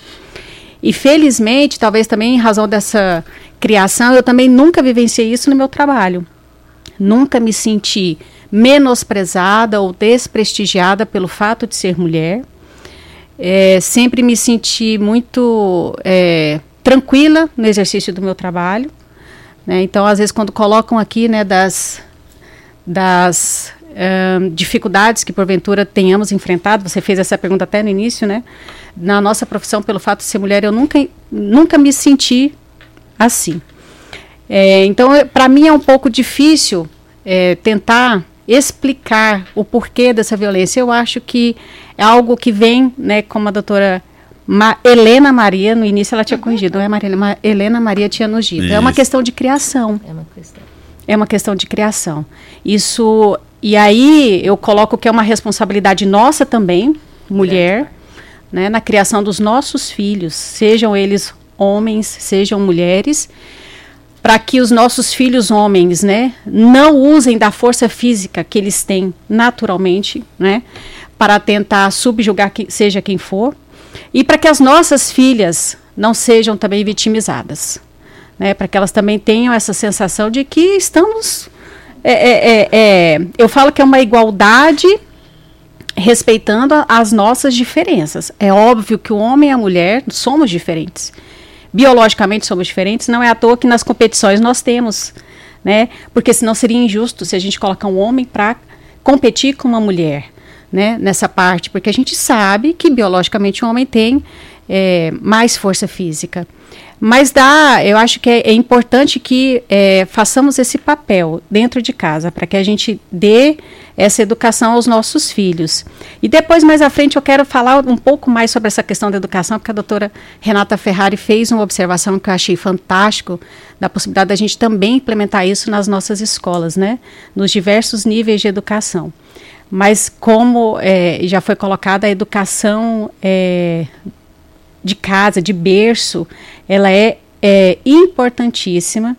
E felizmente, talvez também em razão dessa criação, eu também nunca vivenciei isso no meu trabalho. Nunca me senti menosprezada ou desprestigiada pelo fato de ser mulher. É, sempre me senti muito é, tranquila no exercício do meu trabalho. Né? Então, às vezes, quando colocam aqui né, das, das dificuldades que porventura tenhamos enfrentado, você fez essa pergunta até no início, né? Na nossa profissão, pelo fato de ser mulher, eu nunca, nunca me senti assim. É, então, para mim é um pouco difícil é, tentar explicar o porquê dessa violência. Eu acho que é algo que vem, né, como a doutora Ma Helena Maria, no início ela tinha corrigido, não é Maria, Helena Maria tinha nos dito. Isso. É uma questão de criação. É uma questão. É uma questão de criação. Isso e aí eu coloco que é uma responsabilidade nossa também, mulher, né, na criação dos nossos filhos, sejam eles homens, sejam mulheres, para que os nossos filhos homens, né, não usem da força física que eles têm naturalmente, né, para tentar subjugar que, seja quem for, e para que as nossas filhas não sejam também vitimizadas, né, para que elas também tenham essa sensação de que estamos é, é, é, é, eu falo que é uma igualdade respeitando a, as nossas diferenças. É óbvio que o homem e a mulher somos diferentes. Biologicamente somos diferentes, não é à toa que nas competições nós temos, né? Porque senão seria injusto se a gente colocar um homem para competir com uma mulher, né? Nessa parte, porque a gente sabe que biologicamente o homem tem é, mais força física. Mas dá, eu acho que é, é importante que é, façamos esse papel dentro de casa, para que a gente dê essa educação aos nossos filhos. E depois, mais à frente, eu quero falar um pouco mais sobre essa questão da educação, porque a doutora Renata Ferrari fez uma observação que eu achei fantástico, da possibilidade da gente também implementar isso nas nossas escolas, né? Nos diversos níveis de educação. Mas como é, já foi colocada, a educação é, de casa, de berço, ela é, é importantíssima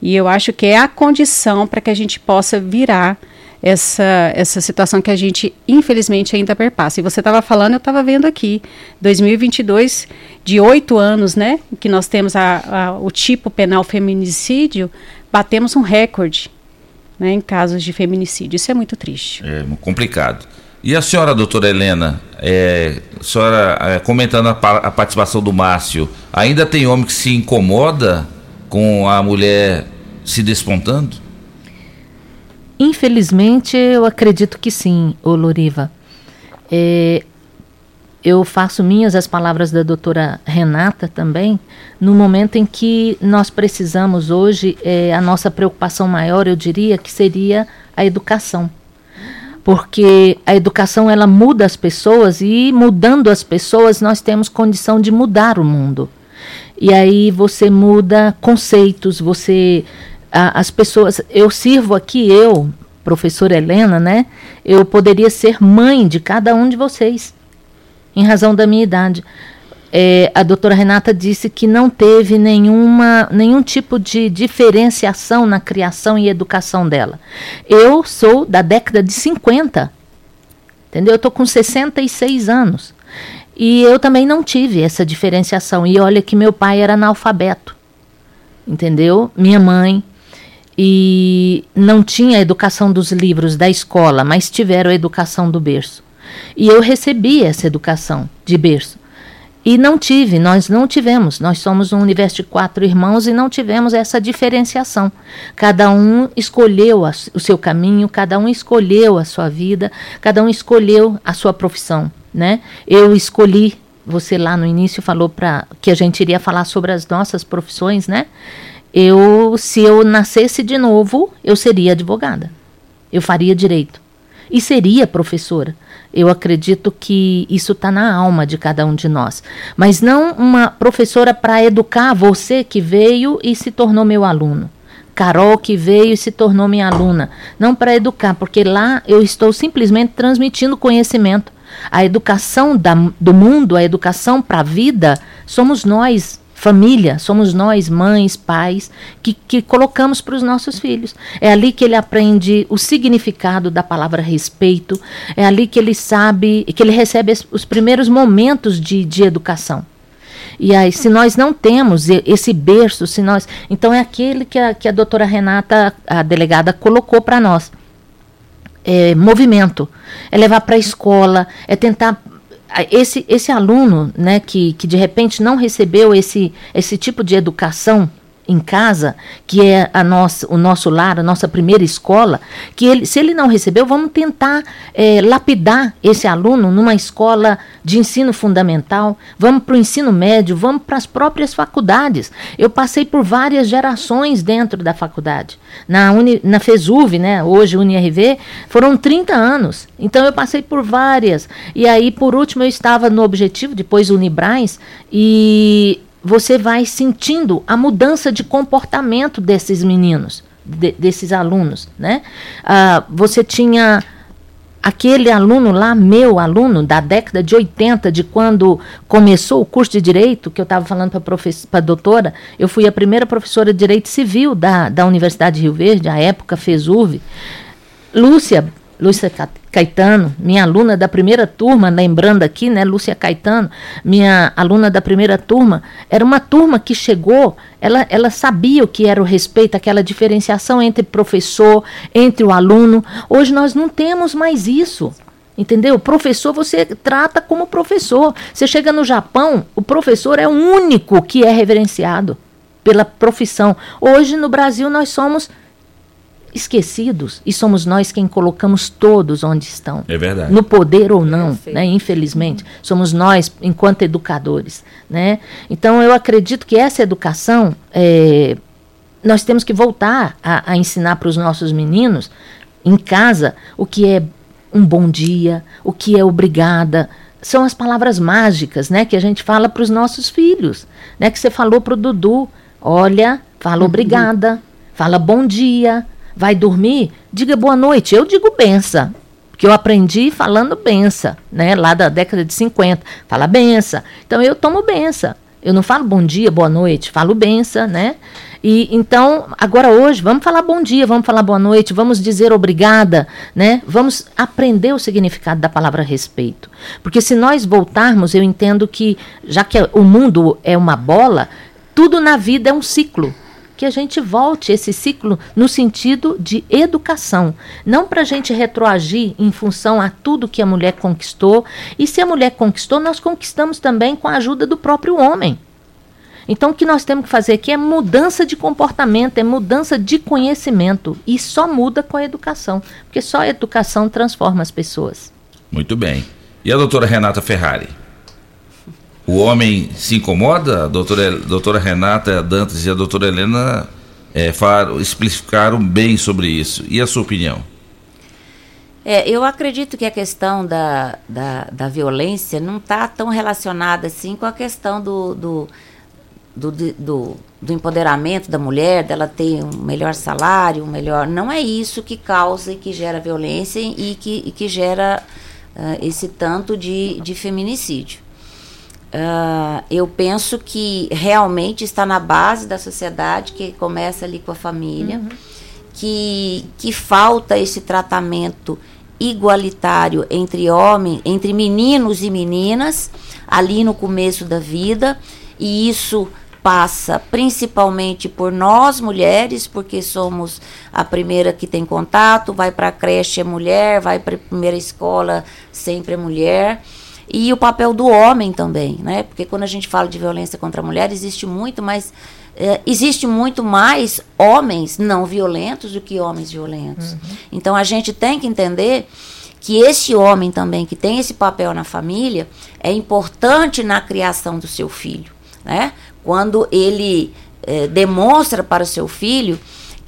e eu acho que é a condição para que a gente possa virar essa, essa situação que a gente, infelizmente, ainda perpassa. E você estava falando, eu estava vendo aqui, 2022, de oito anos, né, que nós temos a, a, o tipo penal feminicídio, batemos um recorde né, em casos de feminicídio. Isso é muito triste. É complicado. E a senhora, doutora Helena, é, a senhora é, comentando a, a participação do Márcio, ainda tem homem que se incomoda com a mulher se despontando? Infelizmente, eu acredito que sim, ô Loriva. É, eu faço minhas as palavras da doutora Renata também, no momento em que nós precisamos hoje, é, a nossa preocupação maior, eu diria, que seria a educação. Porque a educação, ela muda as pessoas e mudando as pessoas, nós temos condição de mudar o mundo. E aí você muda conceitos, você a- as pessoas, eu sirvo aqui eu, professora Helena, né? Eu poderia ser mãe de cada um de vocês, em razão da minha idade. É, a doutora Renata disse que não teve nenhuma, nenhum tipo de diferenciação na criação e educação dela. Eu sou da década de 50, entendeu? Eu estou com 66 anos. E eu também não tive essa diferenciação. E olha que meu pai era analfabeto, entendeu? Minha mãe. E não tinha a educação dos livros da escola, mas tiveram a educação do berço. E eu recebi essa educação de berço. E não tive, nós não tivemos. Nós somos um universo de quatro irmãos e não tivemos essa diferenciação. Cada um escolheu a- o seu caminho, cada um escolheu a sua vida, cada um escolheu a sua profissão, né? Eu escolhi, você lá no início falou para que a gente iria falar sobre as nossas profissões, né? Eu, se eu nascesse de novo, eu seria advogada. Eu faria direito e seria professora. Eu acredito que isso está na alma de cada um de nós. Mas não uma professora para educar você que veio e se tornou meu aluno. Carol que veio e se tornou minha aluna. Não para educar, porque lá eu estou simplesmente transmitindo conhecimento. A educação da, do mundo, a educação para a vida, somos nós, família, somos nós, mães, pais, que, que colocamos para os nossos filhos. É ali que ele aprende o significado da palavra respeito, é ali que ele sabe, que ele recebe os primeiros momentos de, de educação. E aí, se nós não temos esse berço, se nós. Então, é aquele que a, que a doutora Renata, a delegada, colocou para nós. É, movimento. É levar para a escola, é tentar. Esse, esse aluno né, que, que de repente não recebeu esse, esse tipo de educação em casa, que é a nossa, o nosso lar, a nossa primeira escola, que ele, se ele não recebeu, vamos tentar eh, lapidar esse aluno numa escola de ensino fundamental, vamos para o ensino médio, vamos para as próprias faculdades. Eu passei por várias gerações dentro da faculdade. Na, Uni, na FESUV, né, hoje UniRV, foram 30 anos. Então eu passei por várias. E aí, por último, eu estava no Objetivo, depois Unibraz, e você vai sentindo a mudança de comportamento desses meninos, de- desses alunos, né? Ah, você tinha aquele aluno lá, meu aluno, da década de 80, de quando começou o curso de Direito, que eu estava falando para a doutora, eu fui a primeira professora de Direito Civil da, da Universidade de Rio Verde, à época FESUV. Lúcia, Lúcia Caetano, minha aluna da primeira turma, lembrando aqui, né, Lúcia Caetano, minha aluna da primeira turma, era uma turma que chegou, ela, ela sabia o que era o respeito, aquela diferenciação entre professor, entre o aluno. Hoje nós não temos mais isso. Entendeu? Professor você trata como professor. Você chega no Japão, o professor é o único que é reverenciado pela profissão. Hoje no Brasil nós somos esquecidos e somos nós quem colocamos todos onde estão. É verdade. No poder ou não, né? Infelizmente, somos nós enquanto educadores, né? Então eu acredito que essa educação é, nós temos que voltar a, a ensinar para os nossos meninos em casa o que é um bom dia, o que é obrigada. São as palavras mágicas, né, que a gente fala para os nossos filhos, né, que você falou para o Dudu. Olha, fala obrigada, fala bom dia, vai dormir, diga boa noite. Eu digo bença, porque eu aprendi falando bença, né, lá da década de 50. Fala bença. Então eu tomo bença. Eu não falo bom dia, boa noite, falo benção, né? E então, agora hoje, vamos falar bom dia, vamos falar boa noite, vamos dizer obrigada, né? Vamos aprender o significado da palavra respeito. Porque se nós voltarmos, eu entendo que, já que o mundo é uma bola, tudo na vida é um ciclo. Que a gente volte esse ciclo no sentido de educação, não para a gente retroagir em função a tudo que a mulher conquistou. E se a mulher conquistou, nós conquistamos também com a ajuda do próprio homem. Então, o que nós temos que fazer aqui é mudança de comportamento, é mudança de conhecimento. E só muda com a educação, porque só a educação transforma as pessoas. Muito bem. E a doutora Renata Ferrari? O homem se incomoda? A doutora, doutora Renata Dantas e a doutora Helena é, explicaram bem sobre isso. E a sua opinião? É, eu acredito que a questão da, da, da violência não está tão relacionada assim com a questão do, do, do, do, do empoderamento da mulher, dela ter um melhor salário, um melhor. Não é isso que causa e que gera violência e que, e que gera uh, esse tanto de, de feminicídio. Uh, eu penso que realmente está na base da sociedade, que começa ali com a família, uhum. que, que falta esse tratamento igualitário entre homens, entre meninos e meninas, ali no começo da vida, e isso passa principalmente por nós mulheres, porque somos a primeira que tem contato, vai para a creche é mulher, vai para a primeira escola sempre é mulher. E o papel do homem também, né? Porque quando a gente fala de violência contra a mulher, existe muito mais. É, existe muito mais homens não violentos do que homens violentos. Uhum. Então a gente tem que entender que esse homem também que tem esse papel na família é importante na criação do seu filho, né? Quando ele é, demonstra para o seu filho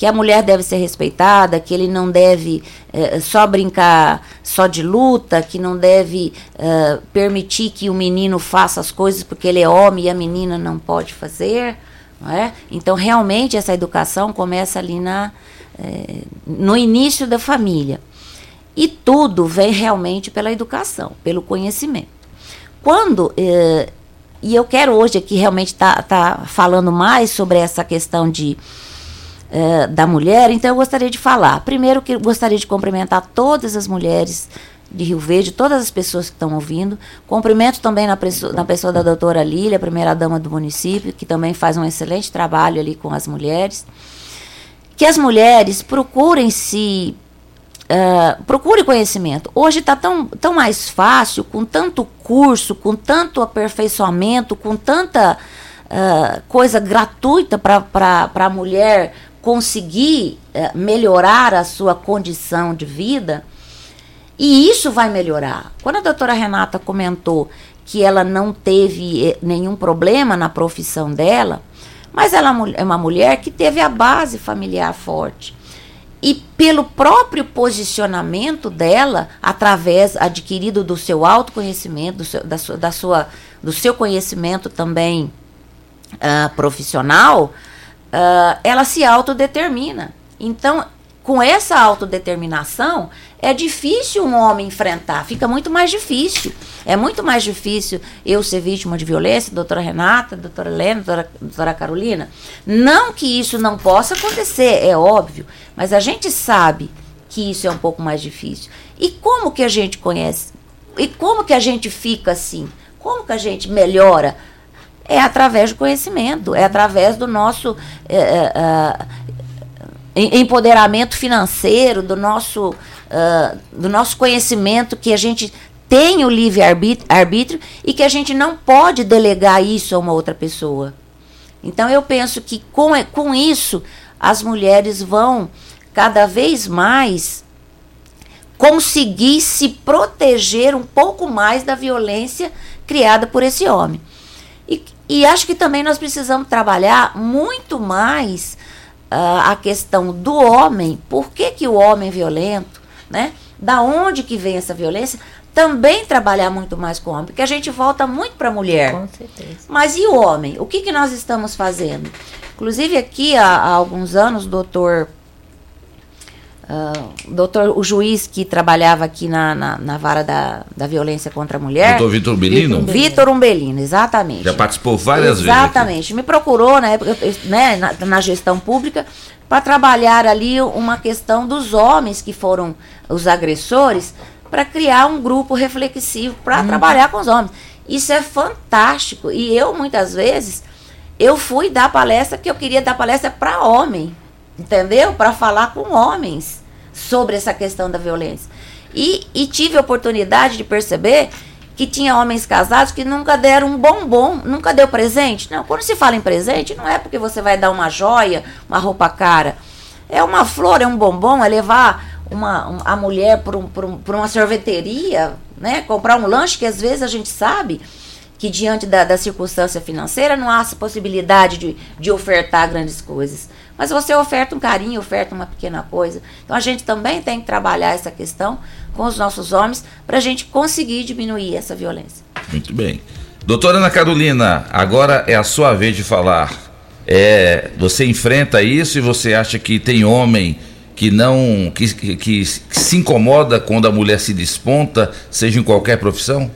que a mulher deve ser respeitada, que ele não deve eh, só brincar só de luta, que não deve eh, permitir que o menino faça as coisas porque ele é homem e a menina não pode fazer. Não é? Então, realmente, essa educação começa ali na, eh, no início da família. E tudo vem realmente pela educação, pelo conhecimento. Quando e eu quero hoje aqui realmente estar tá, tá falando mais sobre essa questão de é, da mulher, então eu gostaria de falar. Primeiro que gostaria de cumprimentar todas as mulheres de Rio Verde, todas as pessoas que estão ouvindo. Cumprimento também na pessoa, na pessoa da doutora Lília, primeira dama do município, que também faz um excelente trabalho ali com as mulheres. Que as mulheres procurem se. Uh, procure conhecimento. Hoje está tão, tão mais fácil, com tanto curso, com tanto aperfeiçoamento, com tanta uh, coisa gratuita para a mulher conseguir é, melhorar a sua condição de vida, e isso vai melhorar. Quando a doutora Renata comentou que ela não teve é, nenhum problema na profissão dela, mas ela é uma mulher que teve a base familiar forte. E pelo próprio posicionamento dela, através adquirido do seu autoconhecimento, do seu, da, sua, da sua, do seu conhecimento também uh, profissional, uh, ela se autodetermina. Então, com essa autodeterminação, é difícil um homem enfrentar, fica muito mais difícil. É muito mais difícil eu ser vítima de violência, doutora Renata, doutora Helena, doutora, doutora Carolina. Não que isso não possa acontecer, é óbvio, mas a gente sabe que isso é um pouco mais difícil. E como que a gente conhece? E como que a gente fica assim? Como que a gente melhora é através do conhecimento, é através do nosso é, é, é empoderamento financeiro, do nosso, uh, do nosso conhecimento que a gente tem o livre arbítrio e que a gente não pode delegar isso a uma outra pessoa. Então eu penso que com, com isso as mulheres vão cada vez mais conseguir se proteger um pouco mais da violência criada por esse homem. E, e acho que também nós precisamos trabalhar muito mais uh, a questão do homem. Por que, que o homem é violento? Né? Da onde que vem essa violência? Também trabalhar muito mais com o homem, porque a gente volta muito para a mulher. Com certeza. Mas e o homem? O que, que nós estamos fazendo? Inclusive aqui há, há alguns anos o doutor o doutor, o juiz que trabalhava aqui na, na, na vara da, da violência contra a mulher. Doutor Vitor Umbelino? Vitor Umbelino, exatamente. Já participou várias vezes. Exatamente. Me procurou na época, eu- né, na, na gestão pública para trabalhar ali uma questão dos homens que foram os agressores para criar um grupo reflexivo para Uhum. trabalhar com os homens. Isso é fantástico. E eu muitas vezes eu fui dar palestra que eu queria dar palestra para homem, entendeu? Para falar com homens sobre essa questão da violência. E, e tive a oportunidade de perceber que tinha homens casados que nunca deram um bombom, nunca deu presente. Não, quando se fala em presente, não é porque você vai dar uma joia, uma roupa cara. É uma flor, é um bombom, é levar uma, um- a mulher para um, um, uma sorveteria, né? Comprar um lanche que às vezes a gente sabe que diante da, da circunstância financeira não há possibilidade de, de ofertar grandes coisas. Mas você oferta um carinho, oferta uma pequena coisa. Então a gente também tem que trabalhar essa questão com os nossos homens para a gente conseguir diminuir essa violência. Muito bem. Doutora Ana Carolina, agora é a sua vez de falar. É, você enfrenta isso e você acha que tem homem que não que, que, que se incomoda quando a mulher se desponta, seja em qualquer profissão?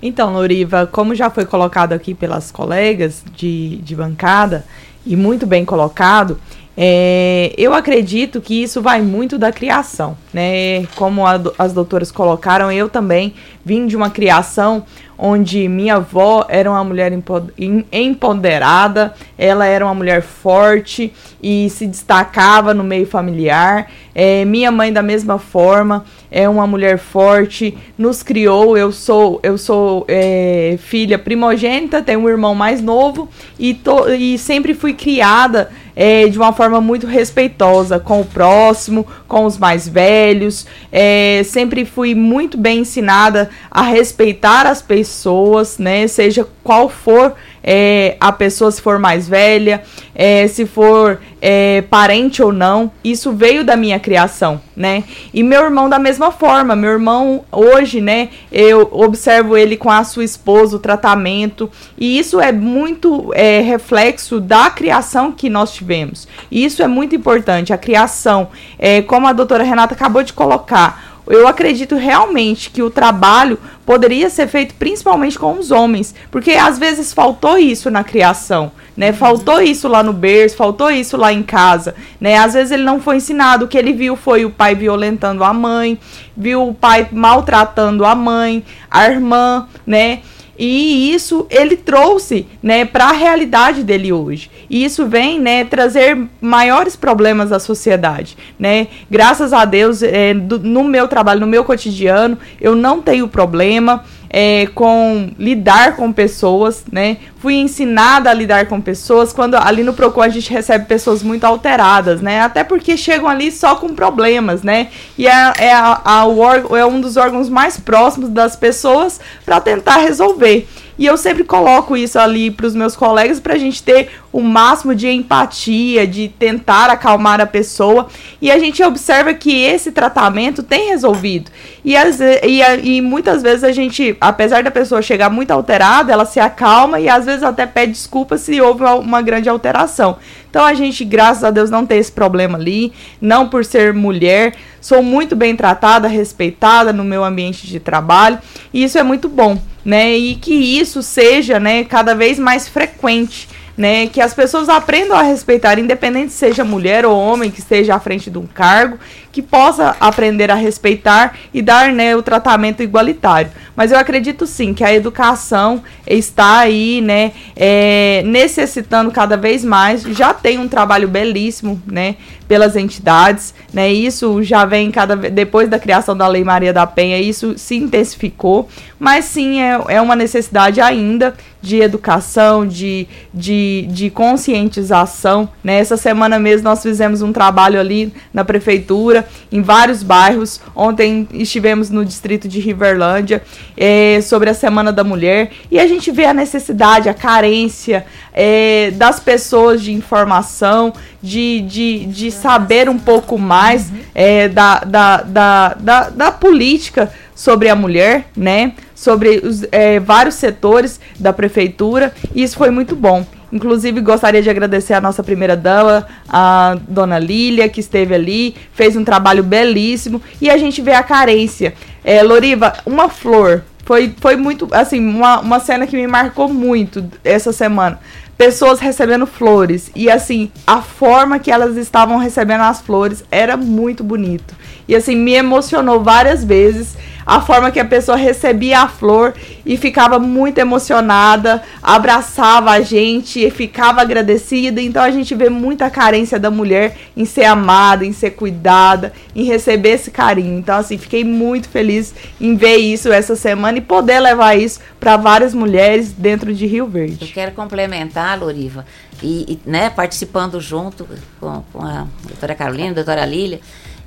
Então, Loriva, como já foi colocado aqui pelas colegas de, de bancada, e muito bem colocado, é, eu acredito que isso vai muito da criação, né? Como a as doutoras colocaram, eu também vim de uma criação onde minha avó era uma mulher empo- em- empoderada, ela era uma mulher forte e se destacava no meio familiar. É, minha mãe da mesma forma é uma mulher forte, nos criou. Eu sou eu sou é, filha primogênita, tenho um irmão mais novo e, to- e sempre fui criada é, de uma forma muito respeitosa com o próximo, com os mais velhos. É, sempre fui muito bem ensinada a respeitar as pessoas, né? Seja qual for é, a pessoa, se for mais velha, é, se for é, parente ou não. Isso veio da minha criação, né? E meu irmão da mesma forma. Meu irmão hoje, né? Eu observo ele com a sua esposa, o tratamento. E isso é muito é, reflexo da criação que nós tivemos. E isso é muito importante. A criação, é, como a doutora Renata acabou de colocar. Eu acredito realmente que o trabalho poderia ser feito principalmente com os homens, porque às vezes faltou isso na criação, né? Faltou isso lá no berço, faltou isso lá em casa, né? Às vezes ele não foi ensinado, o que ele viu foi o pai violentando a mãe, viu o pai maltratando a mãe, a irmã, né? E isso ele trouxe, né, para a realidade dele hoje. E isso vem, né, trazer maiores problemas à sociedade, né? Graças a Deus, é, do- no meu trabalho, no meu cotidiano, eu não tenho problema é, com lidar com pessoas, né? Fui ensinada a lidar com pessoas. Quando ali no Procon a gente recebe pessoas muito alteradas, né? Até porque chegam ali só com problemas, né? E é, é, a- a- o é um dos órgãos mais próximos das pessoas para tentar resolver. E eu sempre coloco isso ali para os meus colegas para a gente ter o máximo de empatia, de tentar acalmar a pessoa. E a gente observa que esse tratamento tem resolvido. E, ve- e, e muitas vezes a gente, apesar da pessoa chegar muito alterada, ela se acalma e às vezes até pede desculpa se houve uma- grande alteração. Então a gente, graças a Deus, não tem esse problema ali. Não por ser mulher, sou muito bem tratada, respeitada no meu ambiente de trabalho. E isso é muito bom, né? E que isso seja, né, cada vez mais frequente. Né, que as pessoas aprendam a respeitar, independente se seja mulher ou homem que esteja à frente de um cargo, que possa aprender a respeitar e dar né, o tratamento igualitário. Mas eu acredito sim que a educação está aí, né, é, necessitando cada vez mais. Já tem um trabalho belíssimo, né, pelas entidades, né, isso já vem cada depois da criação da Lei Maria da Penha, isso se intensificou, mas sim é, é uma necessidade ainda de educação, de, de, de conscientização. Né? Essa semana mesmo nós fizemos um trabalho ali na prefeitura, em vários bairros. Ontem estivemos no distrito de Riverlândia eh, sobre a Semana da Mulher e a gente vê a necessidade, a carência eh, das pessoas de informação, de, de, de saber um pouco mais eh, da, da, da, da, da política sobre a mulher, né? Sobre os eh, vários setores da prefeitura, e isso foi muito bom. Inclusive, gostaria de agradecer a nossa primeira dama, a dona Lília, que esteve ali, fez um trabalho belíssimo. E a gente vê a carência. É, Loriva, uma flor. Foi, foi muito, assim, uma, uma cena que me marcou muito essa semana. Pessoas recebendo flores. E, assim, a forma que elas estavam recebendo as flores era muito bonito. E, assim, me emocionou várias vezes a forma que a pessoa recebia a flor e ficava muito emocionada, abraçava a gente e ficava agradecida. Então a gente vê muita carência da mulher em ser amada, em ser cuidada, em receber esse carinho. Então assim, fiquei muito feliz em ver isso essa semana e poder levar isso para várias mulheres dentro de Rio Verde. Eu quero complementar, Loriva, e, e, né, participando junto com, com a doutora Carolina, doutora Lília,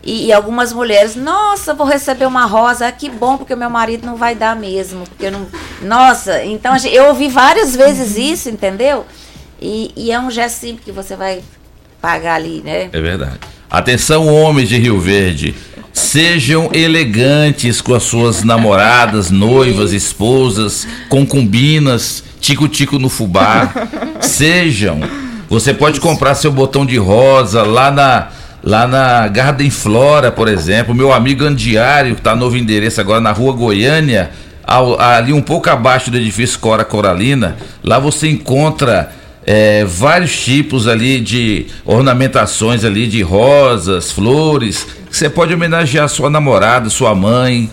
e, e algumas mulheres, nossa, vou receber uma rosa, ah, que bom, porque meu marido não vai dar mesmo, porque não. Nossa, então gente- eu ouvi várias vezes isso, entendeu? E, e é um gesto simples que você vai pagar ali, né? É verdade. Atenção, homens de Rio Verde. Sejam elegantes com as suas namoradas, noivas, esposas, concubinas, tico-tico no fubá. Sejam. Você pode comprar seu botão de rosa lá na, lá na Garden Flora, por exemplo. Meu amigo Andiário, que está novo endereço agora na rua Goiânia, ao- ali um pouco abaixo do edifício Cora Coralina. Lá você encontra é, vários tipos ali de ornamentações ali de rosas, flores, que você pode homenagear sua namorada, sua mãe,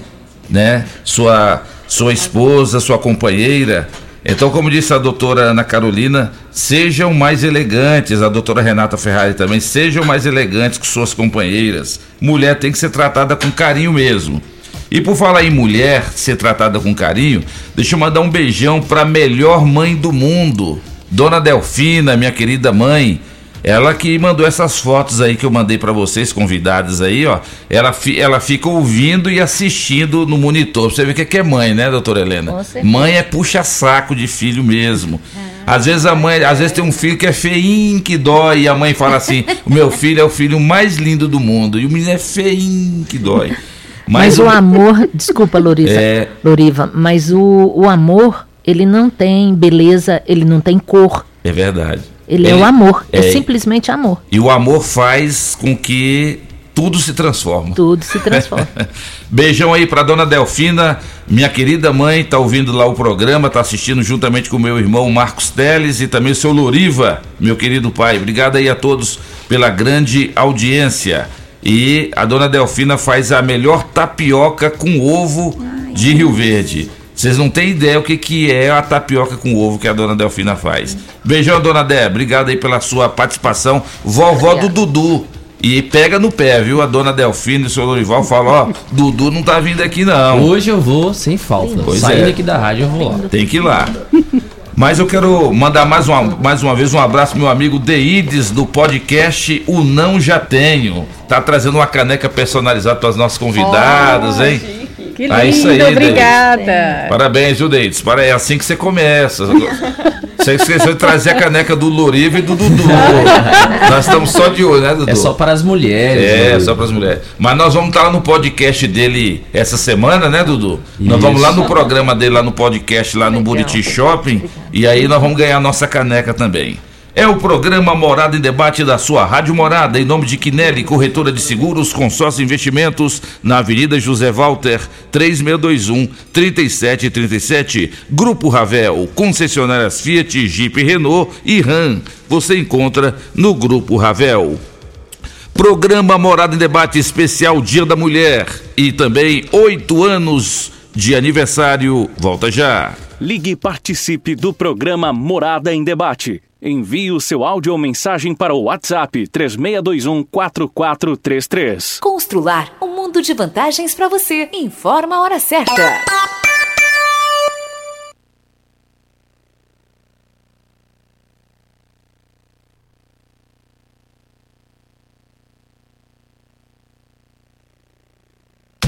né? Sua, sua esposa, sua companheira. Então, como disse a doutora Ana Carolina, sejam mais elegantes, a doutora Renata Ferrari também, sejam mais elegantes com suas companheiras. Mulher tem que ser tratada com carinho mesmo. E por falar em mulher ser tratada com carinho, deixa eu mandar um beijão para a melhor mãe do mundo, Dona Delfina, minha querida mãe. Ela que mandou essas fotos aí que eu mandei para vocês, convidados aí, ó. Ela, fi- ela fica ouvindo e assistindo no monitor. Pra você ver o que é que é mãe, né, doutora Helena? Mãe é puxa-saco de filho mesmo. Às vezes a mãe, às vezes tem um filho que é feinho, que dói, e a mãe fala assim: o meu filho é o filho mais lindo do mundo. E o menino é feinho, que dói. Mas, o amor, desculpa, Loriva, É. Loriva, mas o, o amor, ele não tem beleza, ele não tem cor. É verdade. Ele, é o amor, é, é- simplesmente amor. E o amor faz com que tudo se transforma. Tudo se transforma. Beijão aí pra dona Delfina, minha querida mãe, tá ouvindo lá o programa, tá assistindo juntamente com o meu irmão Marcos Teles e também o seu Loriva, meu querido pai. Obrigado aí a todos pela grande audiência. E a dona Delfina faz a melhor tapioca com ovo de Rio Verde. Vocês não têm ideia o que, que é a tapioca com ovo que a dona Delfina faz. Beijão, dona Dé. Obrigado aí pela sua participação. Vovó do Dudu. E pega no pé, viu? A dona Delfina e o seu Lorival falam, ó, Dudu não tá vindo aqui não. Hoje eu vou sem falta. Pois Saindo é. aqui da rádio, eu vou lá. Tem que ir lá. Mas eu quero mandar mais uma, mais uma vez um abraço pro meu amigo Deides do podcast O Não Já Tenho. Tá trazendo uma caneca personalizada para as nossas convidadas, hein? Que Ah, isso aí, lindo, obrigada. Parabéns, viu, Deides? Para- É assim que você começa. Você esqueceu de trazer a caneca do Loriva e do Dudu. nós estamos só de olho, né, Dudu? É só para as mulheres. É, né? só para as mulheres. Mas nós vamos estar lá no podcast dele essa semana, né, Dudu? Nós vamos lá no programa dele, lá no podcast, lá no Buriti Shopping. E aí nós vamos ganhar a nossa caneca também. É o programa Morada em Debate da sua Rádio Morada, em nome de Quinelli, corretora de seguros, consórcio investimentos, na Avenida José Walter, 3621-3737. Grupo Ravel, concessionárias Fiat, Jeep Renault e Ram. Você encontra no Grupo Ravel. Programa Morada em Debate Especial Dia da Mulher e também oito anos de aniversário. Volta já. Ligue e participe do programa Morada em Debate. Envie o seu áudio ou mensagem para o WhatsApp 3621 4433. Constrular um mundo de vantagens para você. Informa a hora certa.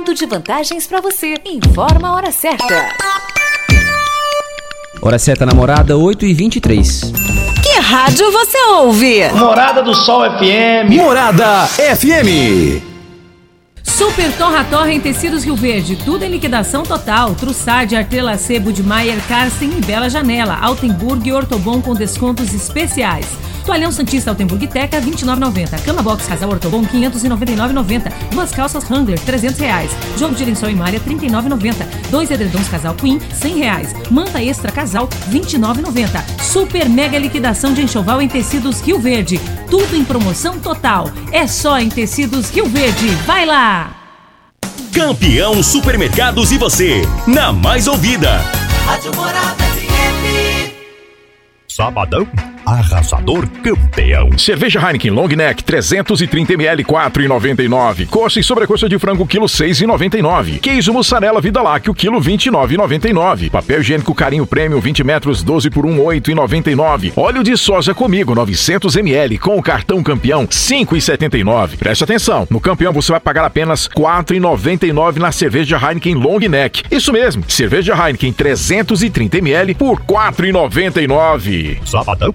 mundo de vantagens para você. Informa a hora certa. Hora certa namorada, 8 e 23 Que rádio você ouve? Morada do Sol FM. Morada FM. Super Torra Torra em Tecidos Rio Verde, tudo em liquidação total. Trussardi, Artela Sebo de Maier, Carsten e Bela Janela. Altenburg e Ortobon com descontos especiais. Toalhão Santista Altenburg Teca, 29,90. Cama Box Casal Ortobon, 599,90. Duas calças Wrangler, 300 reais. Jogo de lençol em malha, 39,90. Dois edredons Casal Queen, 100 reais. Manta Extra Casal, 29,90. Super mega liquidação de enxoval em tecidos Rio Verde. Tudo em promoção total. É só em tecidos Rio Verde. Vai lá! Campeão Supermercados e você, na mais ouvida. Rádio Morada FM. Sabadão, arrasador campeão. Cerveja Heineken Long Neck 330ml 4,99. Coxa e sobrecoxa de frango quilo 6,99. Queijo mussarela Vida Lácteo quilo 29,99. Papel higiênico Carinho Premium 20 metros 12 por 1 8,99. Óleo de soja comigo 900ml com o cartão campeão 5,79. Preste atenção, no campeão você vai pagar apenas 4,99 na cerveja Heineken Long Neck. Isso mesmo, cerveja Heineken 330ml por 4,99. Sabadão,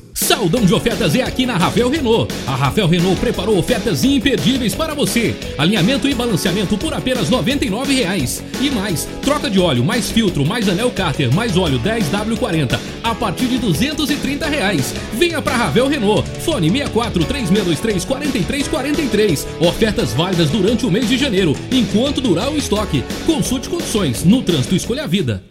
Saldão de ofertas é aqui na Ravel Renault. A Ravel Renault preparou ofertas imperdíveis para você. Alinhamento e balanceamento por apenas 99 reais. E mais, troca de óleo, mais filtro, mais anel cárter, mais óleo 10W40 a partir de 230 reais. Venha para Ravel Renault. Fone 64 3623 4343. Ofertas válidas durante o mês de janeiro, enquanto durar o estoque. Consulte condições. No trânsito escolha a vida.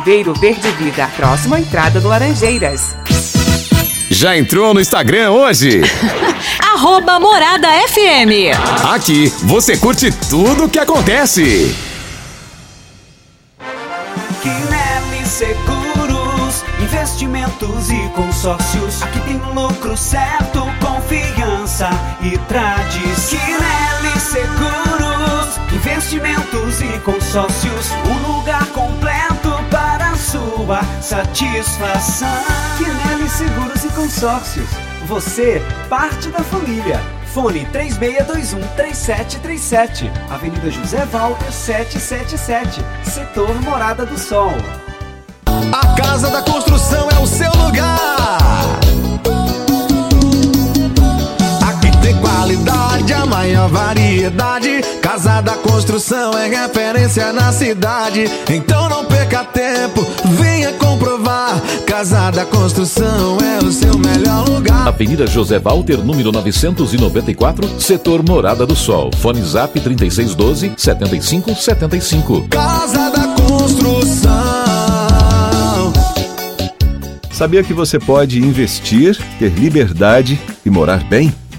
Verde Vida, próxima entrada do Laranjeiras. Já entrou no Instagram hoje? Arroba Morada FM. Aqui você curte tudo o que acontece. Quinelli Seguros, investimentos e consórcios. Aqui tem lucro certo, confiança e tradição. Quinelli Seguros, investimentos e consórcios. Um lugar completo sua satisfação. Quinelli Seguros e Consórcios. Você, parte da família. Fone 3621-3737. Avenida José Walter 777. Setor Morada do Sol. A Casa da Construção é o seu lugar. Aqui tem qualidade, a maior variedade. Casa da Construção é referência na cidade. Então não perca tempo, venha comprovar. Casa da Construção é o seu melhor lugar. Avenida José Walter, número 994, setor Morada do Sol. Fone Zap 3612 7575. Casa da Construção. Sabia que você pode investir, ter liberdade e morar bem?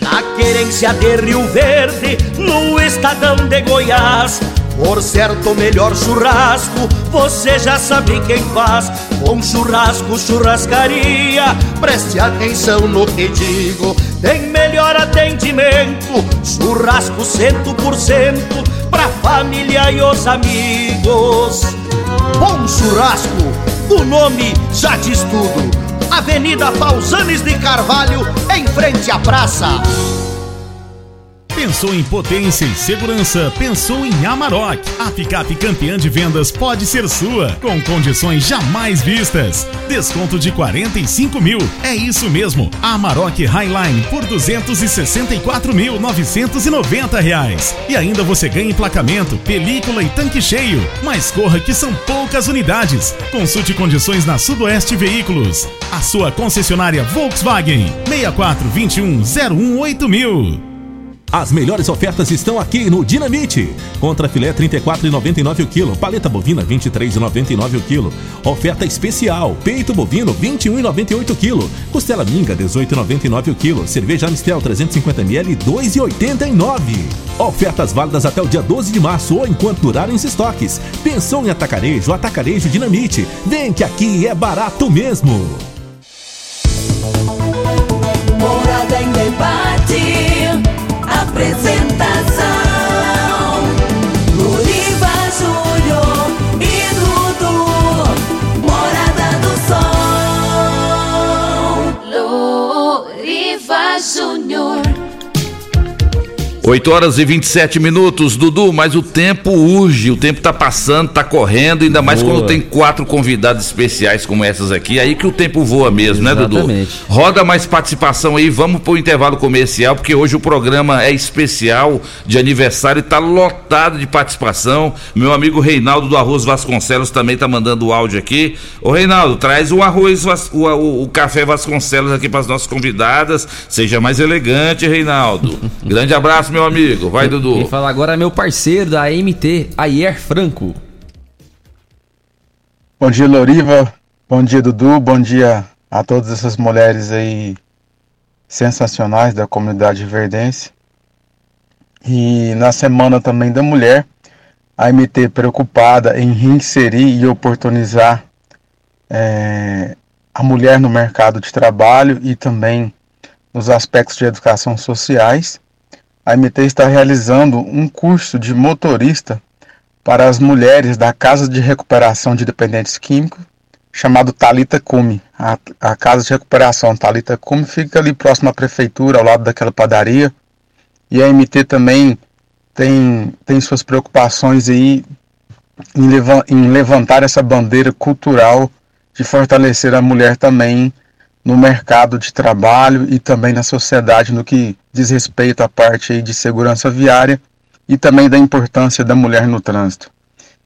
Na querência de Rio Verde, no estadão de Goiás. Por certo, melhor churrasco, você já sabe quem faz. Com churrasco, churrascaria, preste atenção no que digo. Tem melhor atendimento, churrasco cento por cento, pra família e os amigos. Bom churrasco, o nome já diz tudo. Avenida Pausanes de Carvalho, em frente à praça. Pensou em potência e segurança? Pensou em Amarok. A picape campeã de vendas pode ser sua, com condições jamais vistas. Desconto de 45 mil. É isso mesmo. Amarok Highline por 264.990 reais. E ainda você ganha emplacamento, película e tanque cheio. Mas corra que são poucas unidades. Consulte condições na Sudoeste Veículos. A sua concessionária Volkswagen. 64 21 018000 mil. As melhores ofertas estão aqui no Dinamite. Contra filé 34,99 o quilo, paleta bovina 23,99 o quilo. Oferta especial, peito bovino 21,98 o quilo, costela minga 18,99 o quilo, cerveja Amistel 350 ml 2,89. Ofertas válidas até o dia 12 de março ou enquanto durarem os estoques. Pensou em atacarejo, atacarejo Dinamite. Vem que aqui é barato mesmo. Morada em debate. Apresentação: Luriva 8 horas e 27 minutos, Dudu, mas o tempo urge, o tempo tá passando, tá correndo, ainda mais Boa. quando tem quatro convidados especiais como essas aqui, aí que o tempo voa mesmo, né, Dudu? Exatamente. Roda mais participação aí, vamos pro intervalo comercial, porque hoje o programa é especial de aniversário e tá lotado de participação. Meu amigo Reinaldo do Arroz Vasconcelos também tá mandando o áudio aqui. Ô Reinaldo, traz o arroz, o, o- o café Vasconcelos aqui para as nossas convidadas. Seja mais elegante, Reinaldo. Grande abraço, meu amigo. Vai, Dudu. Quem fala agora é meu parceiro da AMT, Ayer Franco. Bom dia, Loriva. Bom dia, Dudu. Bom dia a todas essas mulheres aí sensacionais da comunidade verdense. E na semana também da mulher, a MT preocupada em reinserir e oportunizar eh, a mulher no mercado de trabalho e também nos aspectos de educação sociais. A MT está realizando um curso de motorista para as mulheres da Casa de Recuperação de Dependentes Químicos, chamado Talita Cume. A, a Casa de Recuperação Talita Cume fica ali próximo à prefeitura, ao lado daquela padaria. E a MT também tem, tem suas preocupações aí em, em levantar essa bandeira cultural de fortalecer a mulher também no mercado de trabalho e também na sociedade no que diz respeito à parte de segurança viária e também da importância da mulher no trânsito.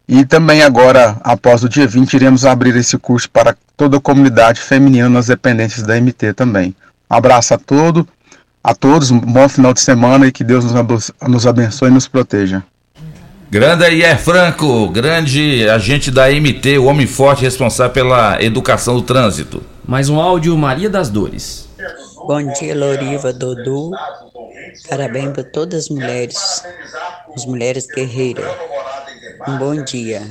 E também agora, após o dia 20, iremos abrir esse curso para toda a comunidade feminina nas dependências da MT também. Abraço a todo, a todos, um bom final de semana e que Deus nos abençoe e nos proteja. Grande Ayer Franco, grande agente da MT, o homem forte responsável pela educação do trânsito. Mais um áudio, Maria das Dores. Bom dia, Loriva, Dodô. Parabéns para todas as mulheres, as mulheres guerreiras. Um bom dia.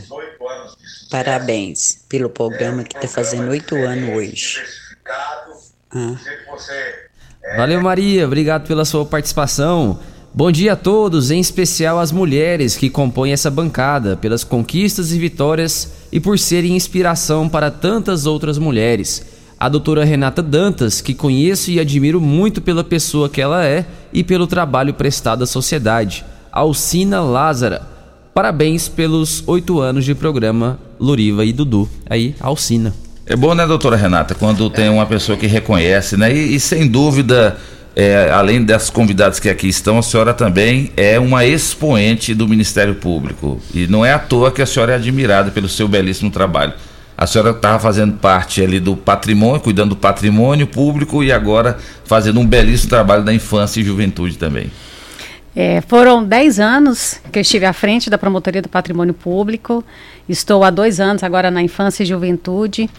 Parabéns pelo programa que está fazendo oito anos hoje. Ah. Valeu, Maria. Obrigado pela sua participação. Bom dia a todos, em especial às mulheres que compõem essa bancada, pelas conquistas e vitórias e por serem inspiração para tantas outras mulheres. A doutora Renata Dantas, que conheço e admiro muito pela pessoa que ela é e pelo trabalho prestado à sociedade. Alcina Lázara. Parabéns pelos oito anos de programa Loriva e Dudu. Aí, Alcina. É bom, né, doutora Renata, quando tem uma pessoa que reconhece, né? E, e sem dúvida, é, além das convidadas que aqui estão, a senhora também é uma expoente do Ministério Público. E não é à toa que a senhora é admirada pelo seu belíssimo trabalho. A senhora estava fazendo parte ali do patrimônio, cuidando do patrimônio público e agora fazendo um belíssimo trabalho da infância e juventude também. É, foram 10 anos que eu estive à frente da Promotoria do Patrimônio Público. Estou há dois anos agora na Infância e Juventude.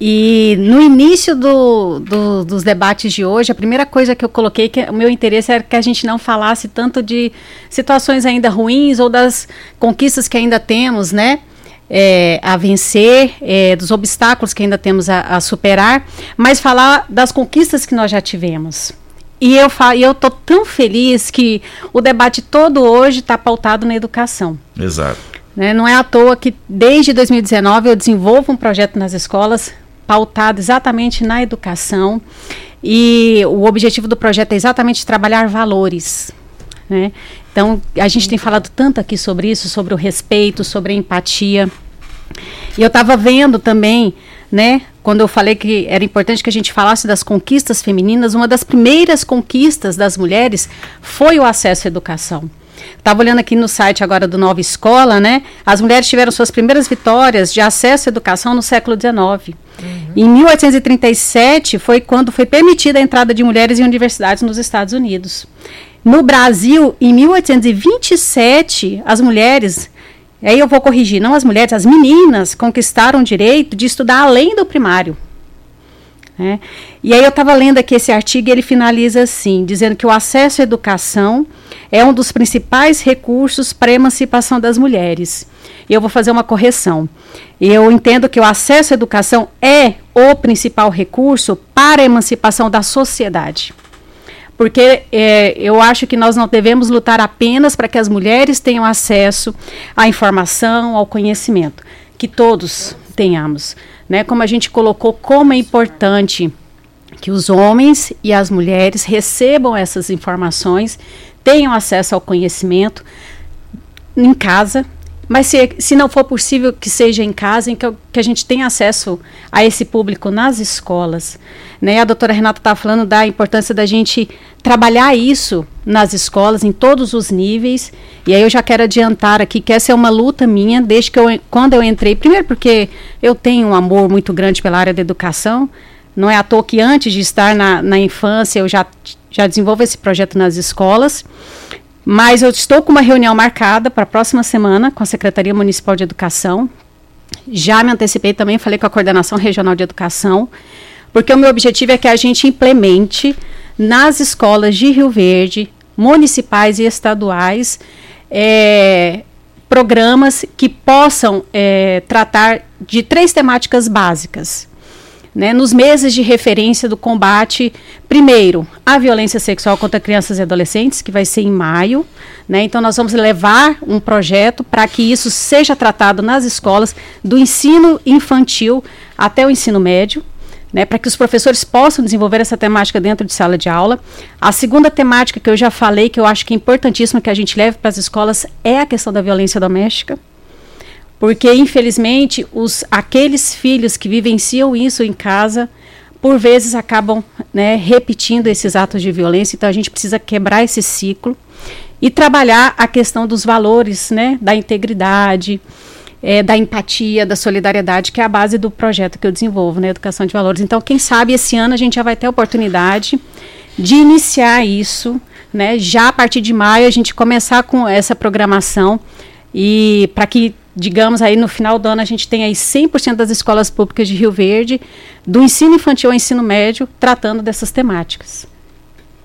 E no início do, do- dos debates de hoje, a primeira coisa que eu coloquei, que o meu interesse era que a gente não falasse tanto de situações ainda ruins ou das conquistas que ainda temos, né? É, a vencer, é, dos obstáculos que ainda temos a, a superar, mas falar das conquistas que nós já tivemos. E eu fa- e eu estou tão feliz que o debate todo hoje está pautado na educação. Exato. né? Não é à toa que desde 2019 eu desenvolvo um projeto nas escolas pautado exatamente na educação e o objetivo do projeto é exatamente trabalhar valores. né? Então a gente tem falado tanto aqui sobre isso, sobre o respeito, sobre a empatia. E eu estava vendo também, né, quando eu falei que era importante que a gente falasse das conquistas femininas, uma das primeiras conquistas das mulheres foi o acesso à educação. Estava olhando aqui no site agora do Nova Escola, né? As mulheres tiveram suas primeiras vitórias de acesso à educação no século XIX. Em 1837 foi quando foi permitida a entrada de mulheres em universidades nos Estados Unidos. No Brasil, em 1827, as mulheres, aí eu vou corrigir, não as mulheres, as meninas conquistaram o direito de estudar além do primário. né? E aí eu estava lendo aqui esse artigo e ele finaliza assim, dizendo que o acesso à educação é um dos principais recursos para a emancipação das mulheres. E eu vou fazer uma correção. Eu entendo que o acesso à educação é o principal recurso para a emancipação da sociedade. Porque é, eu acho que nós não devemos lutar apenas para que as mulheres tenham acesso à informação, ao conhecimento. Que todos tenhamos. Né? Como a gente colocou, como é importante que os homens e as mulheres recebam essas informações, tenham acesso ao conhecimento em casa, mas se, se não for possível que seja em casa, em que, que a gente tenha acesso a esse público nas escolas. Né? A doutora Renata estava falando da importância da gente trabalhar isso nas escolas, em todos os níveis. E aí eu já quero adiantar aqui que essa é uma luta minha, desde que eu, quando eu entrei. Primeiro porque eu tenho um amor muito grande pela área da educação. Não é à toa que antes de estar na, na infância eu já, já desenvolvo esse projeto nas escolas. Mas eu estou com uma reunião marcada para a próxima semana com a Secretaria Municipal de Educação. Já me antecipei também, falei com a Coordenação Regional de Educação, porque o meu objetivo é que a gente implemente nas escolas de Rio Verde, municipais e estaduais, eh, programas que possam eh, tratar de três temáticas básicas né, nos meses de referência do combate, primeiro, a violência sexual contra crianças e adolescentes, que vai ser em maio. Né, então, nós vamos levar um projeto para que isso seja tratado nas escolas, do ensino infantil até o ensino médio. Né, para que os professores possam desenvolver essa temática dentro de sala de aula. A segunda temática que eu já falei, que eu acho que é importantíssima que a gente leve para as escolas, é a questão da violência doméstica porque infelizmente os aqueles filhos que vivenciam isso em casa por vezes acabam né, repetindo esses atos de violência. Então a gente precisa quebrar esse ciclo e trabalhar a questão dos valores né, da integridade eh, da empatia da solidariedade que é a base do projeto que eu desenvolvo na educação de valores. Então quem sabe esse ano a gente já vai ter a oportunidade de iniciar isso né, já a partir de maio a gente começar com essa programação e para que, digamos, aí no final do ano a gente tenha aí 100% das escolas públicas de Rio Verde, do ensino infantil ao ensino médio, tratando dessas temáticas.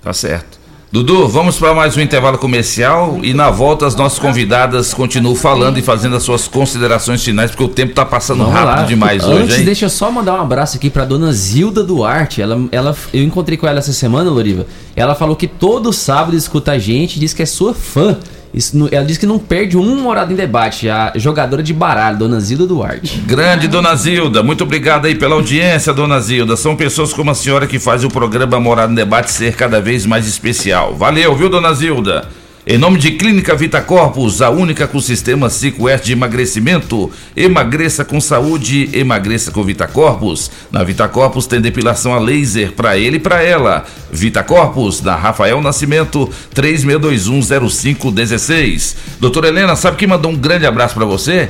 Tá certo. Dudu, vamos para mais um intervalo comercial e na volta as nossas convidadas continuam falando e fazendo as suas considerações finais, porque o tempo tá passando Vamos rápido lá. demais Antes, hoje, hein? deixa eu só mandar um abraço aqui pra dona Zilda Duarte. Ela, ela, eu encontrei com ela essa semana, Loriva. Ela falou que todo sábado escuta a gente, diz que é sua fã. Isso, ela diz que não perde um morado em debate. A jogadora de baralho, dona Zilda Duarte. Grande Dona Zilda, muito obrigado aí pela audiência, Dona Zilda. São pessoas como a senhora que faz o programa Morada no Debate ser cada vez mais especial. Valeu, viu, Dona Zilda? Em nome de Clínica Vita Corpus, a única com sistema 5S de emagrecimento. Emagreça com saúde, emagreça com Vita Corpus. Na Vita Corpus tem depilação a laser para ele e para ela. Vita Corpus, na Rafael Nascimento, 36210516. Doutora Helena, sabe quem mandou um grande abraço para você?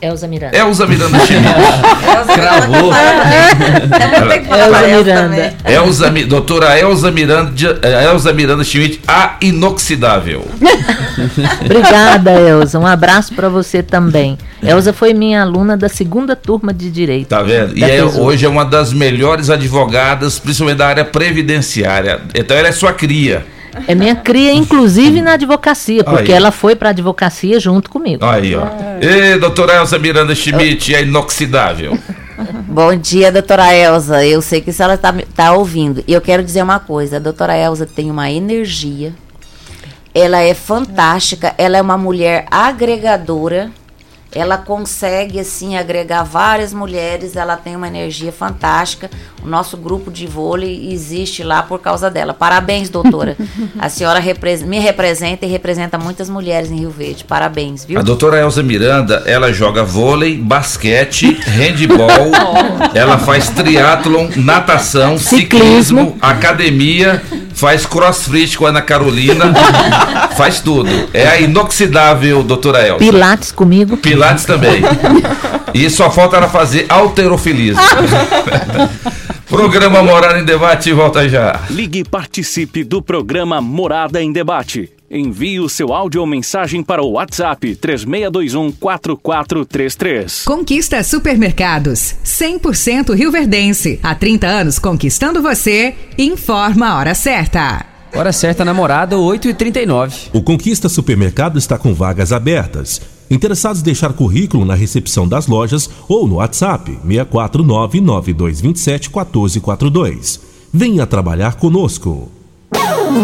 Elza Miranda. Elza Miranda Schmidt. Cravou. Elza Miranda. Elza, Mi- doutora Elza Miranda, eh, Elza Miranda Schmidt, a inoxidável. Obrigada, Elza. Um abraço para você também. Elza foi minha aluna da segunda turma de Direito. Tá vendo? E é- hoje é uma das melhores advogadas, principalmente da área previdenciária. Então ela é sua cria. É minha cria, inclusive na advocacia, porque Aí. ela foi para advocacia junto comigo. Aí, ó. Ê, doutora Elza Miranda Schmidt, a inoxidável. Bom dia, doutora Elza. Eu sei que a senhora está tá ouvindo. E eu quero dizer uma coisa: a doutora Elza tem uma energia. Ela é fantástica. Ela é uma mulher agregadora. Ela consegue, assim, agregar várias mulheres. Ela tem uma energia fantástica. O nosso grupo de vôlei existe lá por causa dela. Parabéns, doutora. a senhora repres- me representa e representa muitas mulheres em Rio Verde. Parabéns, viu? A doutora Elza Miranda, ela joga vôlei, basquete, handball, ela faz triatlon, natação, ciclismo, academia, faz crossfit com a Ana Carolina, faz tudo. É a inoxidável doutora Elza. Pilates comigo. Pilates também. E só falta ela fazer alterofilismo. Programa Morar em Debate volta já. Ligue e participe do programa Morada em Debate. Envie o seu áudio ou mensagem para o WhatsApp 3621 4433. Conquista Supermercados, 100% rioverdense. Há 30 anos conquistando você. Informa a hora certa. Hora certa, namorada, 8h39. O Conquista Supermercado está com vagas abertas. Interessados em deixar currículo na recepção das lojas ou no WhatsApp 649-9227-1442. Venha trabalhar conosco.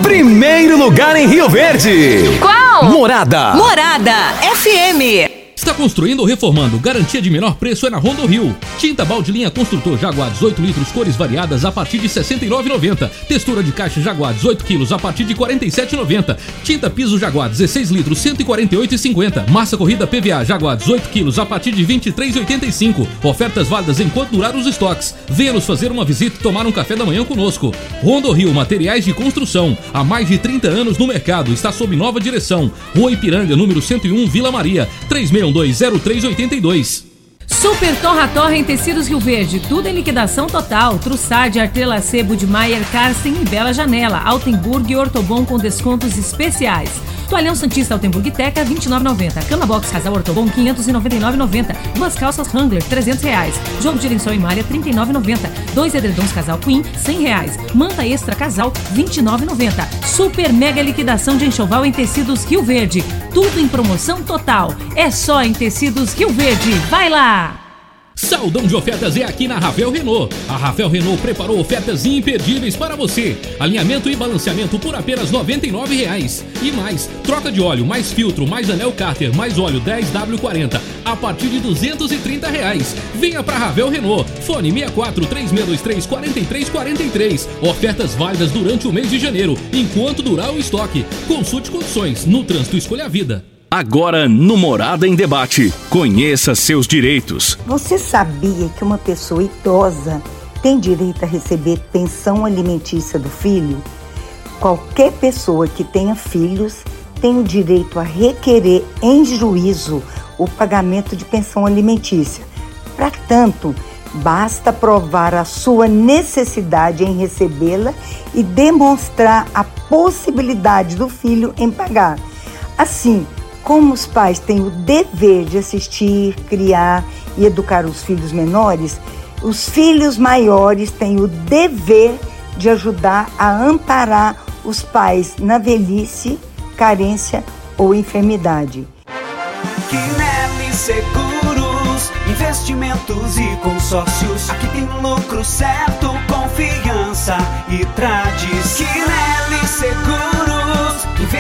Primeiro lugar em Rio Verde. Qual? Morada. Morada FM. Está construindo ou reformando? Garantia de menor preço é na Rondo Rio. Tinta balde linha construtor Jaguar 18 litros, cores variadas a partir de R$ 69,90. Textura de caixa Jaguar 18 quilos a partir de R$ 47,90. Tinta piso Jaguar 16 litros, R$ 148,50. Massa corrida PVA Jaguar 18 quilos a partir de R$ 23,85. Ofertas válidas enquanto durar os estoques. Venha nos fazer uma visita e tomar um café da manhã conosco. Rondo Rio Materiais de Construção. Há mais de 30 anos no mercado. Está sob nova direção. Rua Ipiranga, número 101, Vila Maria. 3612-0382. Super Torra Torra em Tecidos Rio Verde, tudo em liquidação total. Trussardi, Artrela C, Budmeier, Carsten e Bela Janela. Altenburg e Ortobon com descontos especiais. Toalhão Santista Altenburg Teca, 29,90. Cama Box Casal Ortobon, 599,90. Duas calças Wrangler, 300 reais. Jogo de lençol e malha, 39,90. Dois edredons Casal Queen, 100 reais. Manta Extra Casal, 29,90. Super mega liquidação de enxoval em Tecidos Rio Verde. Tudo em promoção total. É só em Tecidos Rio Verde. Vai lá! Saldão de ofertas é aqui na Ravel Renault. A Ravel Renault preparou ofertas imperdíveis para você. Alinhamento e balanceamento por apenas 99 reais. E mais, troca de óleo, mais filtro, mais anel cárter, mais óleo 10W40 a partir de 230 reais. Venha para Ravel Renault. Fone 64 3623 4343. Ofertas válidas durante o mês de janeiro, enquanto durar o estoque. Consulte condições. No trânsito escolha a vida. Agora no Morada em Debate. Conheça seus direitos. Você sabia que uma pessoa idosa tem direito a receber pensão alimentícia do filho? Qualquer pessoa que tenha filhos tem o direito a requerer em juízo o pagamento de pensão alimentícia. Para tanto, basta provar a sua necessidade em recebê-la e demonstrar a possibilidade do filho em pagar. Assim, como os pais têm o dever de assistir, criar e educar os filhos menores, os filhos maiores têm o dever de ajudar a amparar os pais na velhice, carência ou enfermidade. Quinelli Seguros, investimentos e consórcios. Aqui tem lucro certo, confiança e tradição. Quinelli Seguros,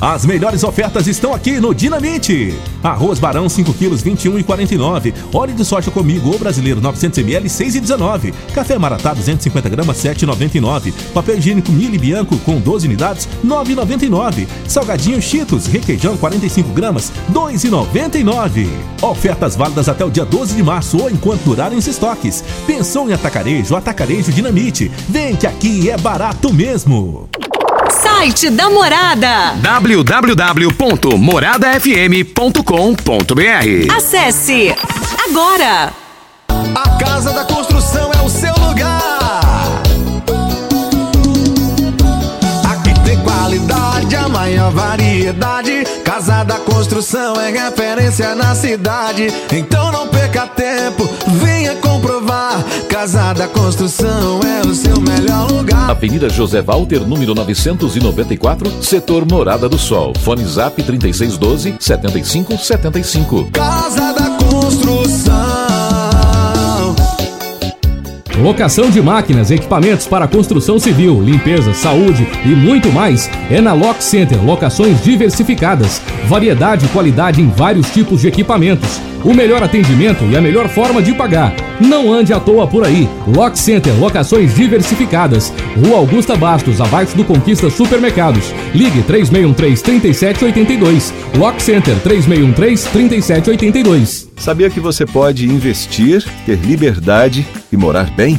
As melhores ofertas estão aqui no Dinamite. Arroz Barão 5 quilos 21,49. Óleo de soja comigo ou brasileiro 900 ml 6,19. Café Maratá 250 gramas 7,99. Papel higiênico Mili Bianco com 12 unidades 9,99. Salgadinho Cheetos requeijão 45 gramas 2,99. Ofertas válidas até o dia 12 de março ou enquanto durarem os estoques. Pensou em atacarejo? Atacarejo Dinamite. Vem que aqui é barato mesmo. Site da Morada. www.moradafm.com.br Acesse agora. A Casa da Construção é o seu lugar. Aqui tem qualidade, a maior variedade. Casa da Construção é referência na cidade. Então não perca tempo, venha comprovar. Casa da Construção é o seu melhor lugar. Avenida José Walter, número 994, setor Morada do Sol. Fone Zap 3612 7575. Casa da Construção. Locação de máquinas, equipamentos para construção civil, limpeza, saúde e muito mais é na Lock Center. Locações diversificadas, variedade e qualidade em vários tipos de equipamentos. O melhor atendimento e a melhor forma de pagar. Não ande à toa por aí. Lock Center, locações diversificadas. Rua Augusta Bastos, abaixo do Conquista Supermercados. Ligue 3613-3782. Lock Center 3613-3782. Sabia que você pode investir, ter liberdade e morar bem?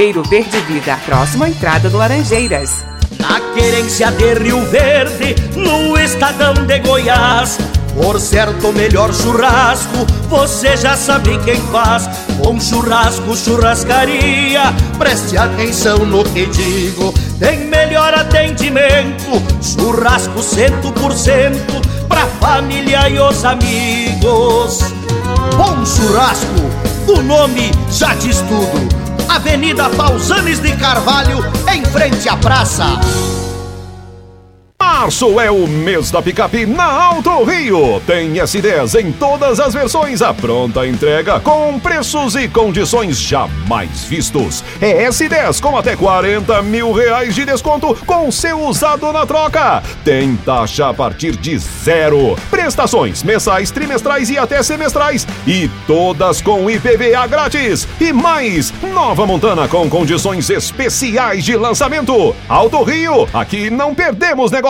Viveiro Verde Vida, próximo à entrada do Laranjeiras. Na querência de Rio Verde, no estadão de Goiás. Por certo, melhor churrasco, você já sabe quem faz. Bom churrasco, churrascaria, preste atenção no que digo. Tem melhor atendimento, churrasco cento por cento, pra família e os amigos. Bom churrasco, o nome já diz tudo. Avenida Pausanes de Carvalho, em frente à praça. Março é o mês da picape na Alto Rio. Tem S10 em todas as versões, a pronta entrega com preços e condições jamais vistos. É S10 com até 40 mil reais de desconto com seu usado na troca. Tem taxa a partir de zero. Prestações mensais, trimestrais e até semestrais. E todas com IPVA grátis. E mais, nova Montana com condições especiais de lançamento. Alto Rio, aqui não perdemos negócio.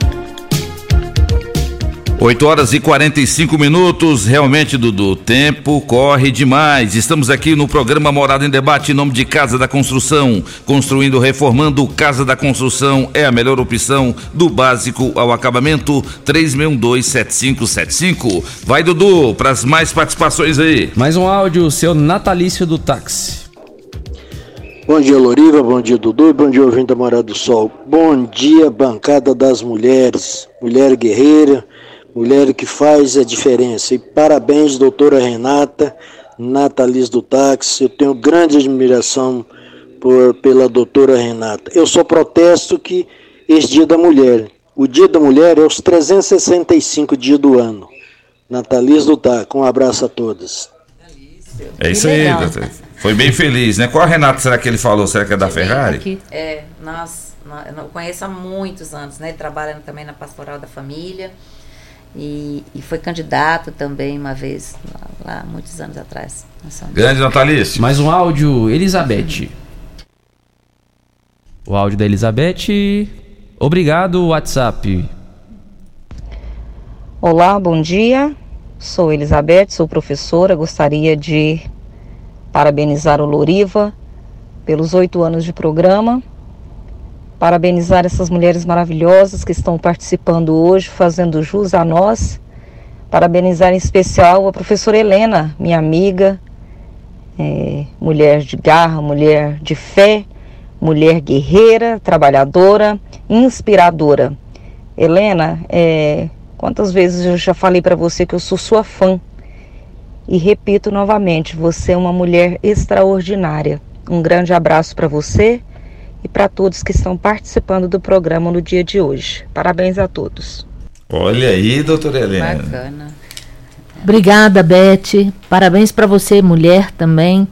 8 horas e 45 minutos, realmente, Dudu, o tempo corre demais. Estamos aqui no programa Morada em Debate em nome de Casa da Construção. Construindo, reformando, Casa da Construção é a melhor opção do básico ao acabamento. 36127575. Vai, Dudu, para as mais participações aí. Mais um áudio, seu natalício do táxi. Bom dia, Loriva. Bom dia, Dudu. E bom dia, ouvinte da Morada do Sol. Bom dia, bancada das mulheres. Mulher guerreira, mulher que faz a diferença. E parabéns, doutora Renata, Nataliz do Táxi. Eu tenho grande admiração por, pela doutora Renata. Eu só protesto que esse dia da mulher, o dia da mulher é os 365 dias do ano. Nataliz do Táxi. Um abraço a todas. É isso aí, doutor. Foi bem feliz, né? Qual Renato será que ele falou? Será que é da Ferrari? É, nossa, nó- eu conheço há muitos anos, né? Ele trabalha também na Pastoral da Família. E, e foi candidato também uma vez, lá, lá muitos anos atrás. Grande Natalício. Mais um áudio, Elizabeth. O áudio da Elizabeth. Obrigado, WhatsApp. Olá, bom dia. Sou Elizabeth, sou professora. Gostaria de parabenizar o Loriva pelos oito anos de programa. Parabenizar essas mulheres maravilhosas que estão participando hoje, fazendo jus a nós. Parabenizar em especial a professora Helena, minha amiga, é, mulher de garra, mulher de fé, mulher guerreira, trabalhadora, inspiradora. Helena, é, quantas vezes eu já falei para você que eu sou sua fã? E repito novamente, você é uma mulher extraordinária. Um grande abraço para você e para todos que estão participando do programa no dia de hoje. Parabéns a todos. Olha aí, doutora Helena. Bacana. Obrigada, Beth. Parabéns para você, mulher também.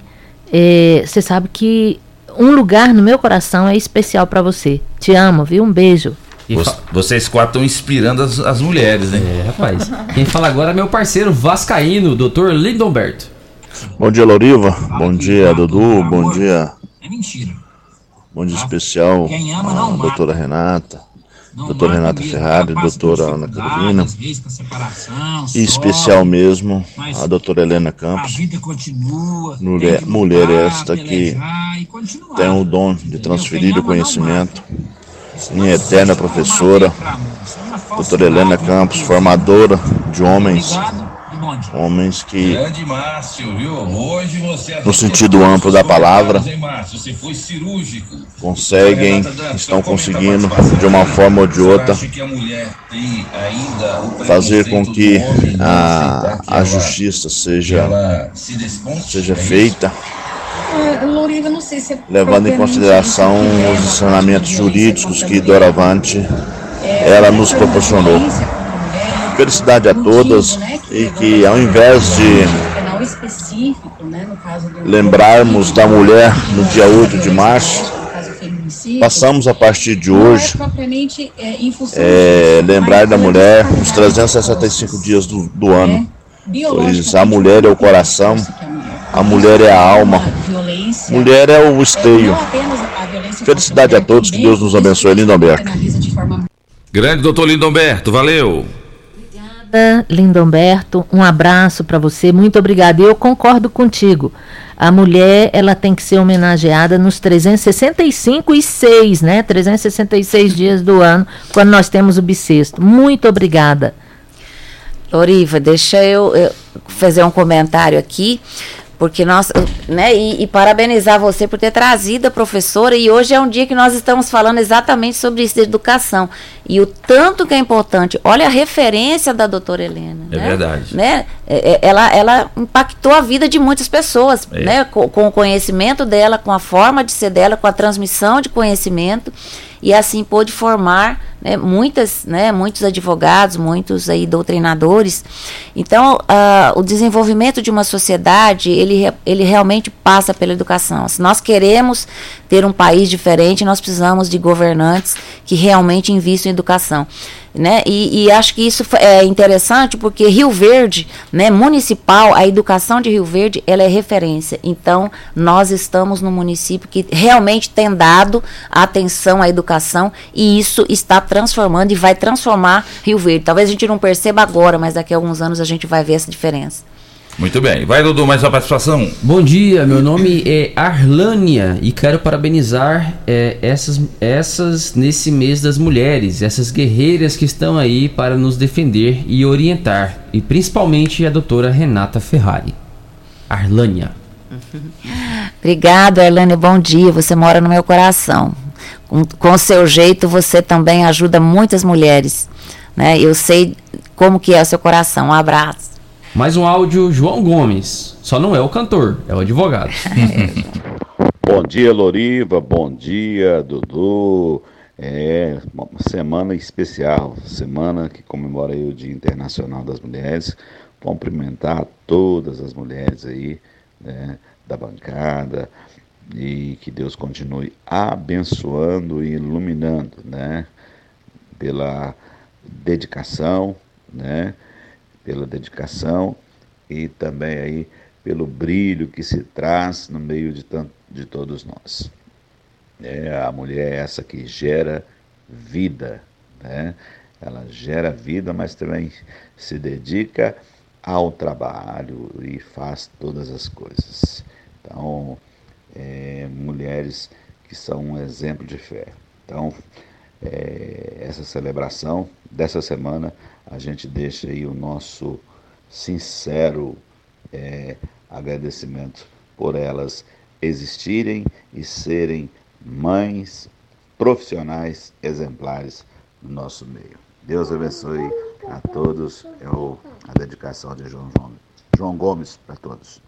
É, Você sabe que um lugar no meu coração é especial para você. Te amo, viu? Um beijo. Vo- Vocês quatro estão inspirando as, as mulheres, hein? É, rapaz. Quem fala agora é meu parceiro vascaíno, Dr. Lindomberto. Bom dia, Loriva. Bom dia, Dudu. Bom dia. Bom dia especial à doutora Renata, doutora Renata Ferrari, doutora Ana Carolina. E especial mesmo a doutora Helena Campos. Mulher, mulher esta que tem o dom de transferir o conhecimento. Minha eterna professora, doutora Helena Campos, formadora de homens, homens que Grande Márcio, viu? Hoje você no sentido amplo da palavra, Hein, Márcio? Você foi cirúrgico. conseguem, estão conseguindo, de uma forma ou de outra, fazer com que não a, que a justiça seja, seja é feita, se é levando em consideração os ensinamentos jurídicos a que doravante É, ela nos proporcionou. Felicidade a todas né, e que ao invés de né, lembrarmos da mulher no dia 8 de março, feminicídio, passamos a partir de não hoje é é, é, lembrar da mulher os 365 dias do, do ano, pois a mulher é o coração, a mulher é a alma, mulher é o esteio. Felicidade a todos, que Deus nos abençoe, de forma Grande doutor Lindomberto, valeu. Obrigada, Lindomberto. Um abraço para você. Muito obrigada. Eu concordo contigo. A mulher, ela tem que ser homenageada nos 365 e 6, né? 366 dias do ano, quando nós temos o bissexto. Muito obrigada. Loriva, deixa eu, eu fazer um comentário aqui, porque nós, né, e, e parabenizar você por ter trazido a professora, e hoje é um dia que nós estamos falando exatamente sobre isso, de educação, e o tanto que é importante, olha a referência da doutora Helena, É né? verdade. né? É, é, Ela, ela impactou a vida de muitas pessoas, É. né? Com, com o conhecimento dela, com a forma de ser dela, com a transmissão de conhecimento e assim pôde formar né, muitas, né, muitos advogados, muitos aí doutrinadores. Então, ah, o desenvolvimento de uma sociedade, ele, ele realmente passa pela educação. Se nós queremos ter um país diferente, nós precisamos de governantes que realmente invistam em educação. Né? E, e acho que isso é interessante porque Rio Verde, né, municipal, a educação de Rio Verde, ela é referência. Então, nós estamos no município que realmente tem dado atenção à educação e isso está transformando e vai transformar Rio Verde. Talvez a gente não perceba agora, mas daqui a alguns anos a gente vai ver essa diferença. Muito bem. Vai, Dudu, mais uma participação. Bom dia, meu nome é Arlânia e quero parabenizar é, essas, essas nesse mês das mulheres, essas guerreiras que estão aí para nos defender e orientar, e principalmente a doutora Renata Ferrari. Arlânia. Obrigado, Erlane. Bom dia. Você mora no meu coração. Com, com o seu jeito, você também ajuda muitas mulheres. Né? Eu sei como que é o seu coração. Um abraço. Mais um áudio, João Gomes. Só não é o cantor, é o advogado. Bom dia, Loriva. Bom dia, Dudu. É uma semana especial, semana que comemora aí o Dia Internacional das Mulheres. Cumprimentar todas as mulheres aí, né, da bancada, e que Deus continue abençoando e iluminando, né? Pela dedicação, né? Pela dedicação e também aí pelo brilho que se traz no meio de, tanto, de todos nós. É, a mulher é essa que gera vida, né? Ela gera vida, mas também se dedica ao trabalho e faz todas as coisas. Então, é, mulheres que são um exemplo de fé. Então, é, essa celebração dessa semana, a gente deixa aí o nosso sincero é, agradecimento por elas existirem e serem mães profissionais exemplares no nosso meio. Deus abençoe a todos. É a dedicação de João, João, João Gomes para todos.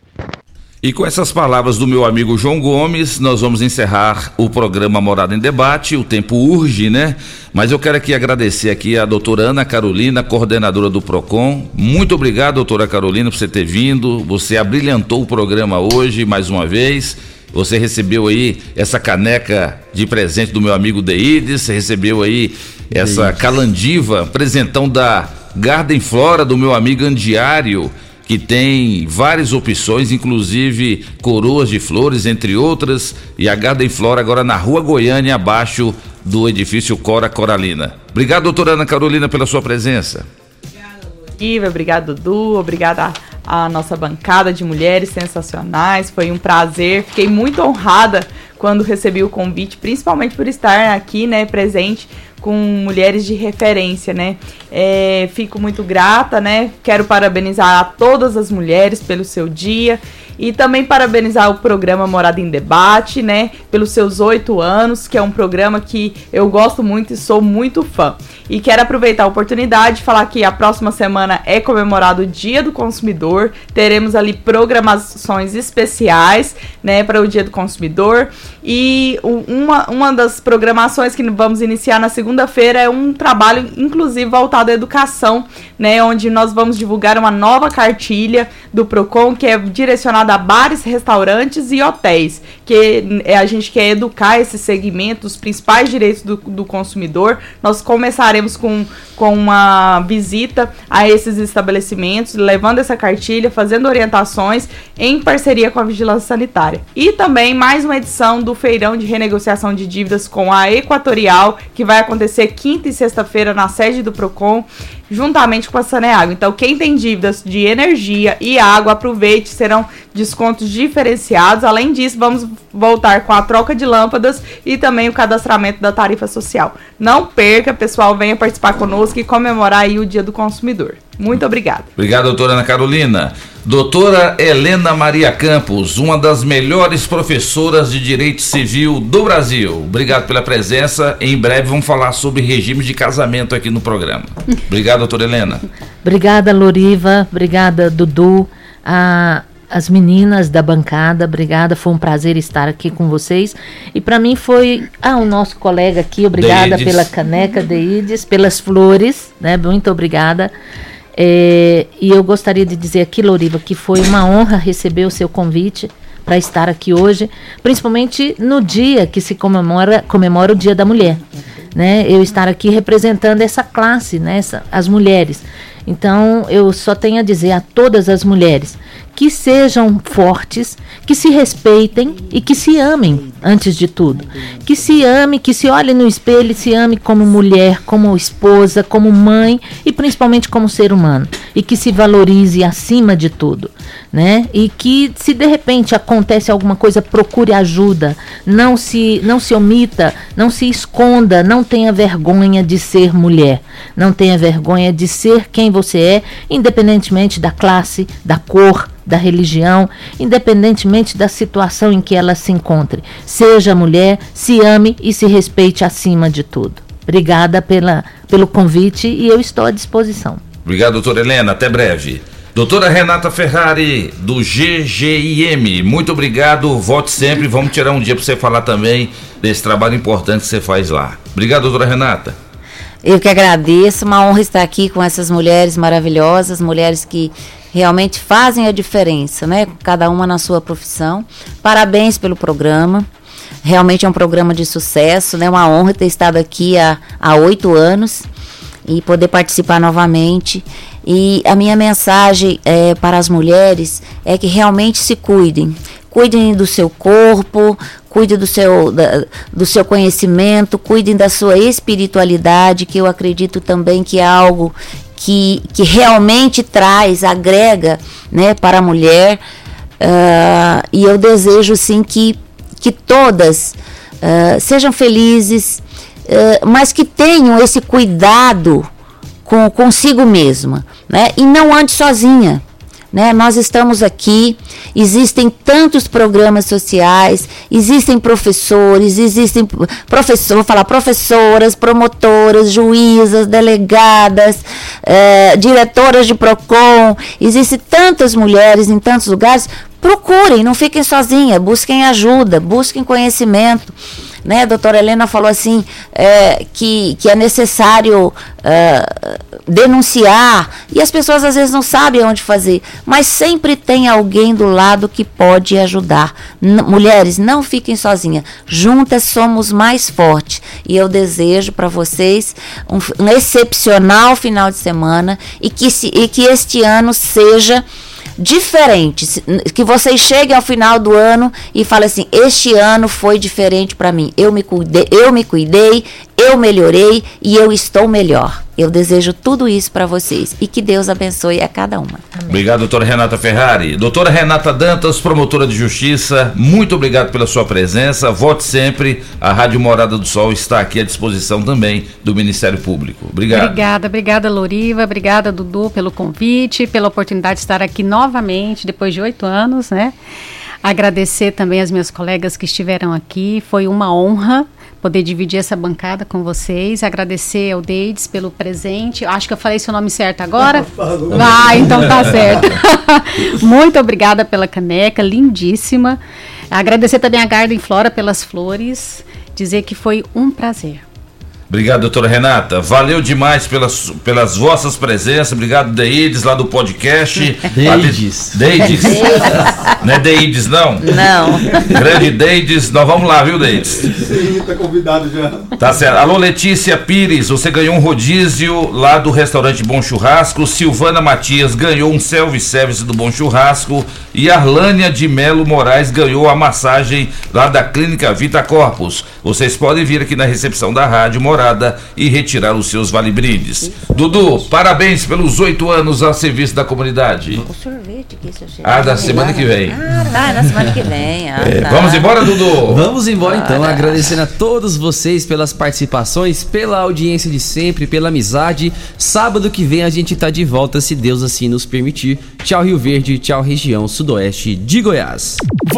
E com essas palavras do meu amigo João Gomes, nós vamos encerrar o programa Morada em Debate. O tempo urge, né? Mas eu quero aqui agradecer aqui a doutora Ana Carolina, coordenadora do PROCON. Muito obrigado, doutora Carolina, por você ter vindo. Você abrilhantou o programa hoje, mais uma vez. Você recebeu aí essa caneca de presente do meu amigo Deides, você recebeu aí essa calandiva, presentão da Garden Flora do meu amigo Andiário que tem várias opções, inclusive coroas de flores, entre outras, e a Garden Flora agora na Rua Goiânia, abaixo do edifício Cora Coralina. Obrigado, doutora Ana Carolina, pela sua presença. Iva, obrigado, Dudu, obrigada à nossa bancada de mulheres sensacionais, foi um prazer, fiquei muito honrada quando recebi o convite, principalmente por estar aqui, né, presente com mulheres de referência, né? É, fico muito grata, né? Quero parabenizar a todas as mulheres pelo seu dia e também parabenizar o programa Morada em Debate, né? Pelos seus oito anos, que é um programa que eu gosto muito e sou muito fã. E quero aproveitar a oportunidade de falar que a próxima semana é comemorado o Dia do Consumidor. Teremos ali programações especiais, né, para o Dia do Consumidor. E uma, uma das programações que vamos iniciar na segunda-feira é um trabalho, inclusive, voltado à educação, né, onde nós vamos divulgar uma nova cartilha do PROCON, que é direcionada a bares, restaurantes e hotéis, que a gente quer educar esse segmento, os principais direitos do, do consumidor. Nós começaremos com, com uma visita a esses estabelecimentos, levando essa cartilha, fazendo orientações em parceria com a Vigilância Sanitária. E também mais uma edição do Feirão de Renegociação de Dívidas com a Equatorial, que vai acontecer quinta e sexta-feira na sede do PROCON juntamente com a Saneago. Então, quem tem dívidas de energia e água, aproveite, serão descontos diferenciados. Além disso, vamos voltar com a troca de lâmpadas e também o cadastramento da tarifa social. Não perca, pessoal, venha participar conosco e comemorar aí o Dia do Consumidor. Muito obrigada. Obrigado, doutora Ana Carolina. Doutora Helena Maria Campos, uma das melhores professoras de Direito Civil do Brasil. Obrigado pela presença. Em breve vamos falar sobre regime de casamento aqui no programa. Obrigado, doutora Helena. Obrigada, Loriva. Obrigada, Dudu. A, as meninas da bancada, obrigada. Foi um prazer estar aqui com vocês. E para mim foi. Ah, o nosso colega aqui, obrigada Deides. pela caneca, Deides, pelas flores, né? Muito obrigada. É, e eu gostaria de dizer aqui, Loriva, que foi uma honra receber o seu convite para estar aqui hoje, principalmente no dia que se comemora, comemora o Dia da Mulher. Né? Eu estar aqui representando essa classe, né? essa, as mulheres. Então, eu só tenho a dizer a todas as mulheres que sejam fortes, que se respeitem e que se amem antes de tudo. Que se ame, que se olhe no espelho e se ame como mulher, como esposa, como mãe e principalmente como ser humano. E que se valorize acima de tudo, né? E que se de repente acontece alguma coisa, procure ajuda. Não se não se omita, não se esconda, não tenha vergonha de ser mulher. Não tenha vergonha de ser quem você é, independentemente da classe, da cor, da religião, independentemente da situação em que ela se encontre. Seja mulher, se ame e se respeite acima de tudo. Obrigada pela, pelo convite e eu estou à disposição. Obrigado, doutora Helena. Até breve. Doutora Renata Ferrari, do GGIM, muito obrigado. Volte sempre. Vamos tirar um dia para você falar também desse trabalho importante que você faz lá. Obrigado, doutora Renata. Eu que agradeço, uma honra estar aqui com essas mulheres maravilhosas, mulheres que realmente fazem a diferença, né? Cada uma na sua profissão. Parabéns pelo programa. Realmente é um programa de sucesso, né? Uma honra ter estado aqui há há oito anos e poder participar novamente. E a minha mensagem é, para as mulheres é que realmente se cuidem. Cuidem do seu corpo, cuidem do seu, da- do seu conhecimento, cuidem da sua espiritualidade, que eu acredito também que é algo que, que realmente traz, agrega né, para a mulher. Ah, e eu desejo sim que, que todas ah, sejam felizes, ah, mas que tenham esse cuidado com consigo mesma, né? E não ande sozinha. Né? Nós estamos aqui, existem tantos programas sociais, existem professores, existem professor, vou falar professoras, promotoras, juízas, delegadas, eh, diretoras de PROCON, existem tantas mulheres em tantos lugares. Procurem, não fiquem sozinhas, busquem ajuda, busquem conhecimento né? A doutora Helena falou assim é, que, que é necessário é, denunciar e as pessoas às vezes não sabem onde fazer, mas sempre tem alguém do lado que pode ajudar. N- mulheres, não fiquem sozinhas, juntas somos mais fortes e eu desejo para vocês um, um excepcional final de semana e que, se, e que este ano seja diferente, se- n- que vocês cheguem ao final do ano e falem assim: "Este ano foi diferente para mim. Eu me cuidei, eu me cuidei, eu melhorei e eu estou melhor". Eu desejo tudo isso para vocês e que Deus abençoe a cada uma. Obrigado, doutora Renata Ferrari. Doutora Renata Dantas, promotora de justiça, muito obrigado pela sua presença. Volte sempre. A Rádio Morada do Sol está aqui à disposição também do Ministério Público. Obrigado. Obrigada, obrigada, Loriva. Obrigada, Dudu, pelo convite, pela oportunidade de estar aqui novamente, depois de oito anos, né? Agradecer também as minhas colegas que estiveram aqui. Foi uma honra poder dividir essa bancada com vocês. Agradecer ao Deides pelo presente. Acho que eu falei seu nome certo agora. Vai, então tá certo. Muito obrigada pela caneca, lindíssima. Agradecer também a Garden Flora pelas flores. Dizer que foi um prazer. Obrigado, doutora Renata. Valeu demais pelas, pelas vossas presenças. Obrigado, Deides, lá do podcast. Deides. Deides. não é Deides, não? Não. Grande Deides. Nós vamos lá, viu, Deides? Sim, tá convidado já. Tá certo. Alô, Letícia Pires, você ganhou um rodízio lá do restaurante Bom Churrasco. Silvana Matias ganhou um self-service do Bom Churrasco. E Arlânia de Melo Moraes ganhou a massagem lá da Clínica Vita Corpus. Vocês podem vir aqui na recepção da Rádio Morada e retirar os seus vale-brindes. Dudu, parabéns pelos oito anos a serviço da comunidade. O sorvete que isso eu Ah, da semana que vem. Ah, tá, na semana que vem. Ah, É, tá. vamos embora, Dudu? Vamos embora então, agradecendo a todos vocês pelas participações, pela audiência de sempre, pela amizade. Sábado que vem a gente tá de volta, se Deus assim nos permitir. Tchau, Rio Verde, tchau, região sudoeste de Goiás.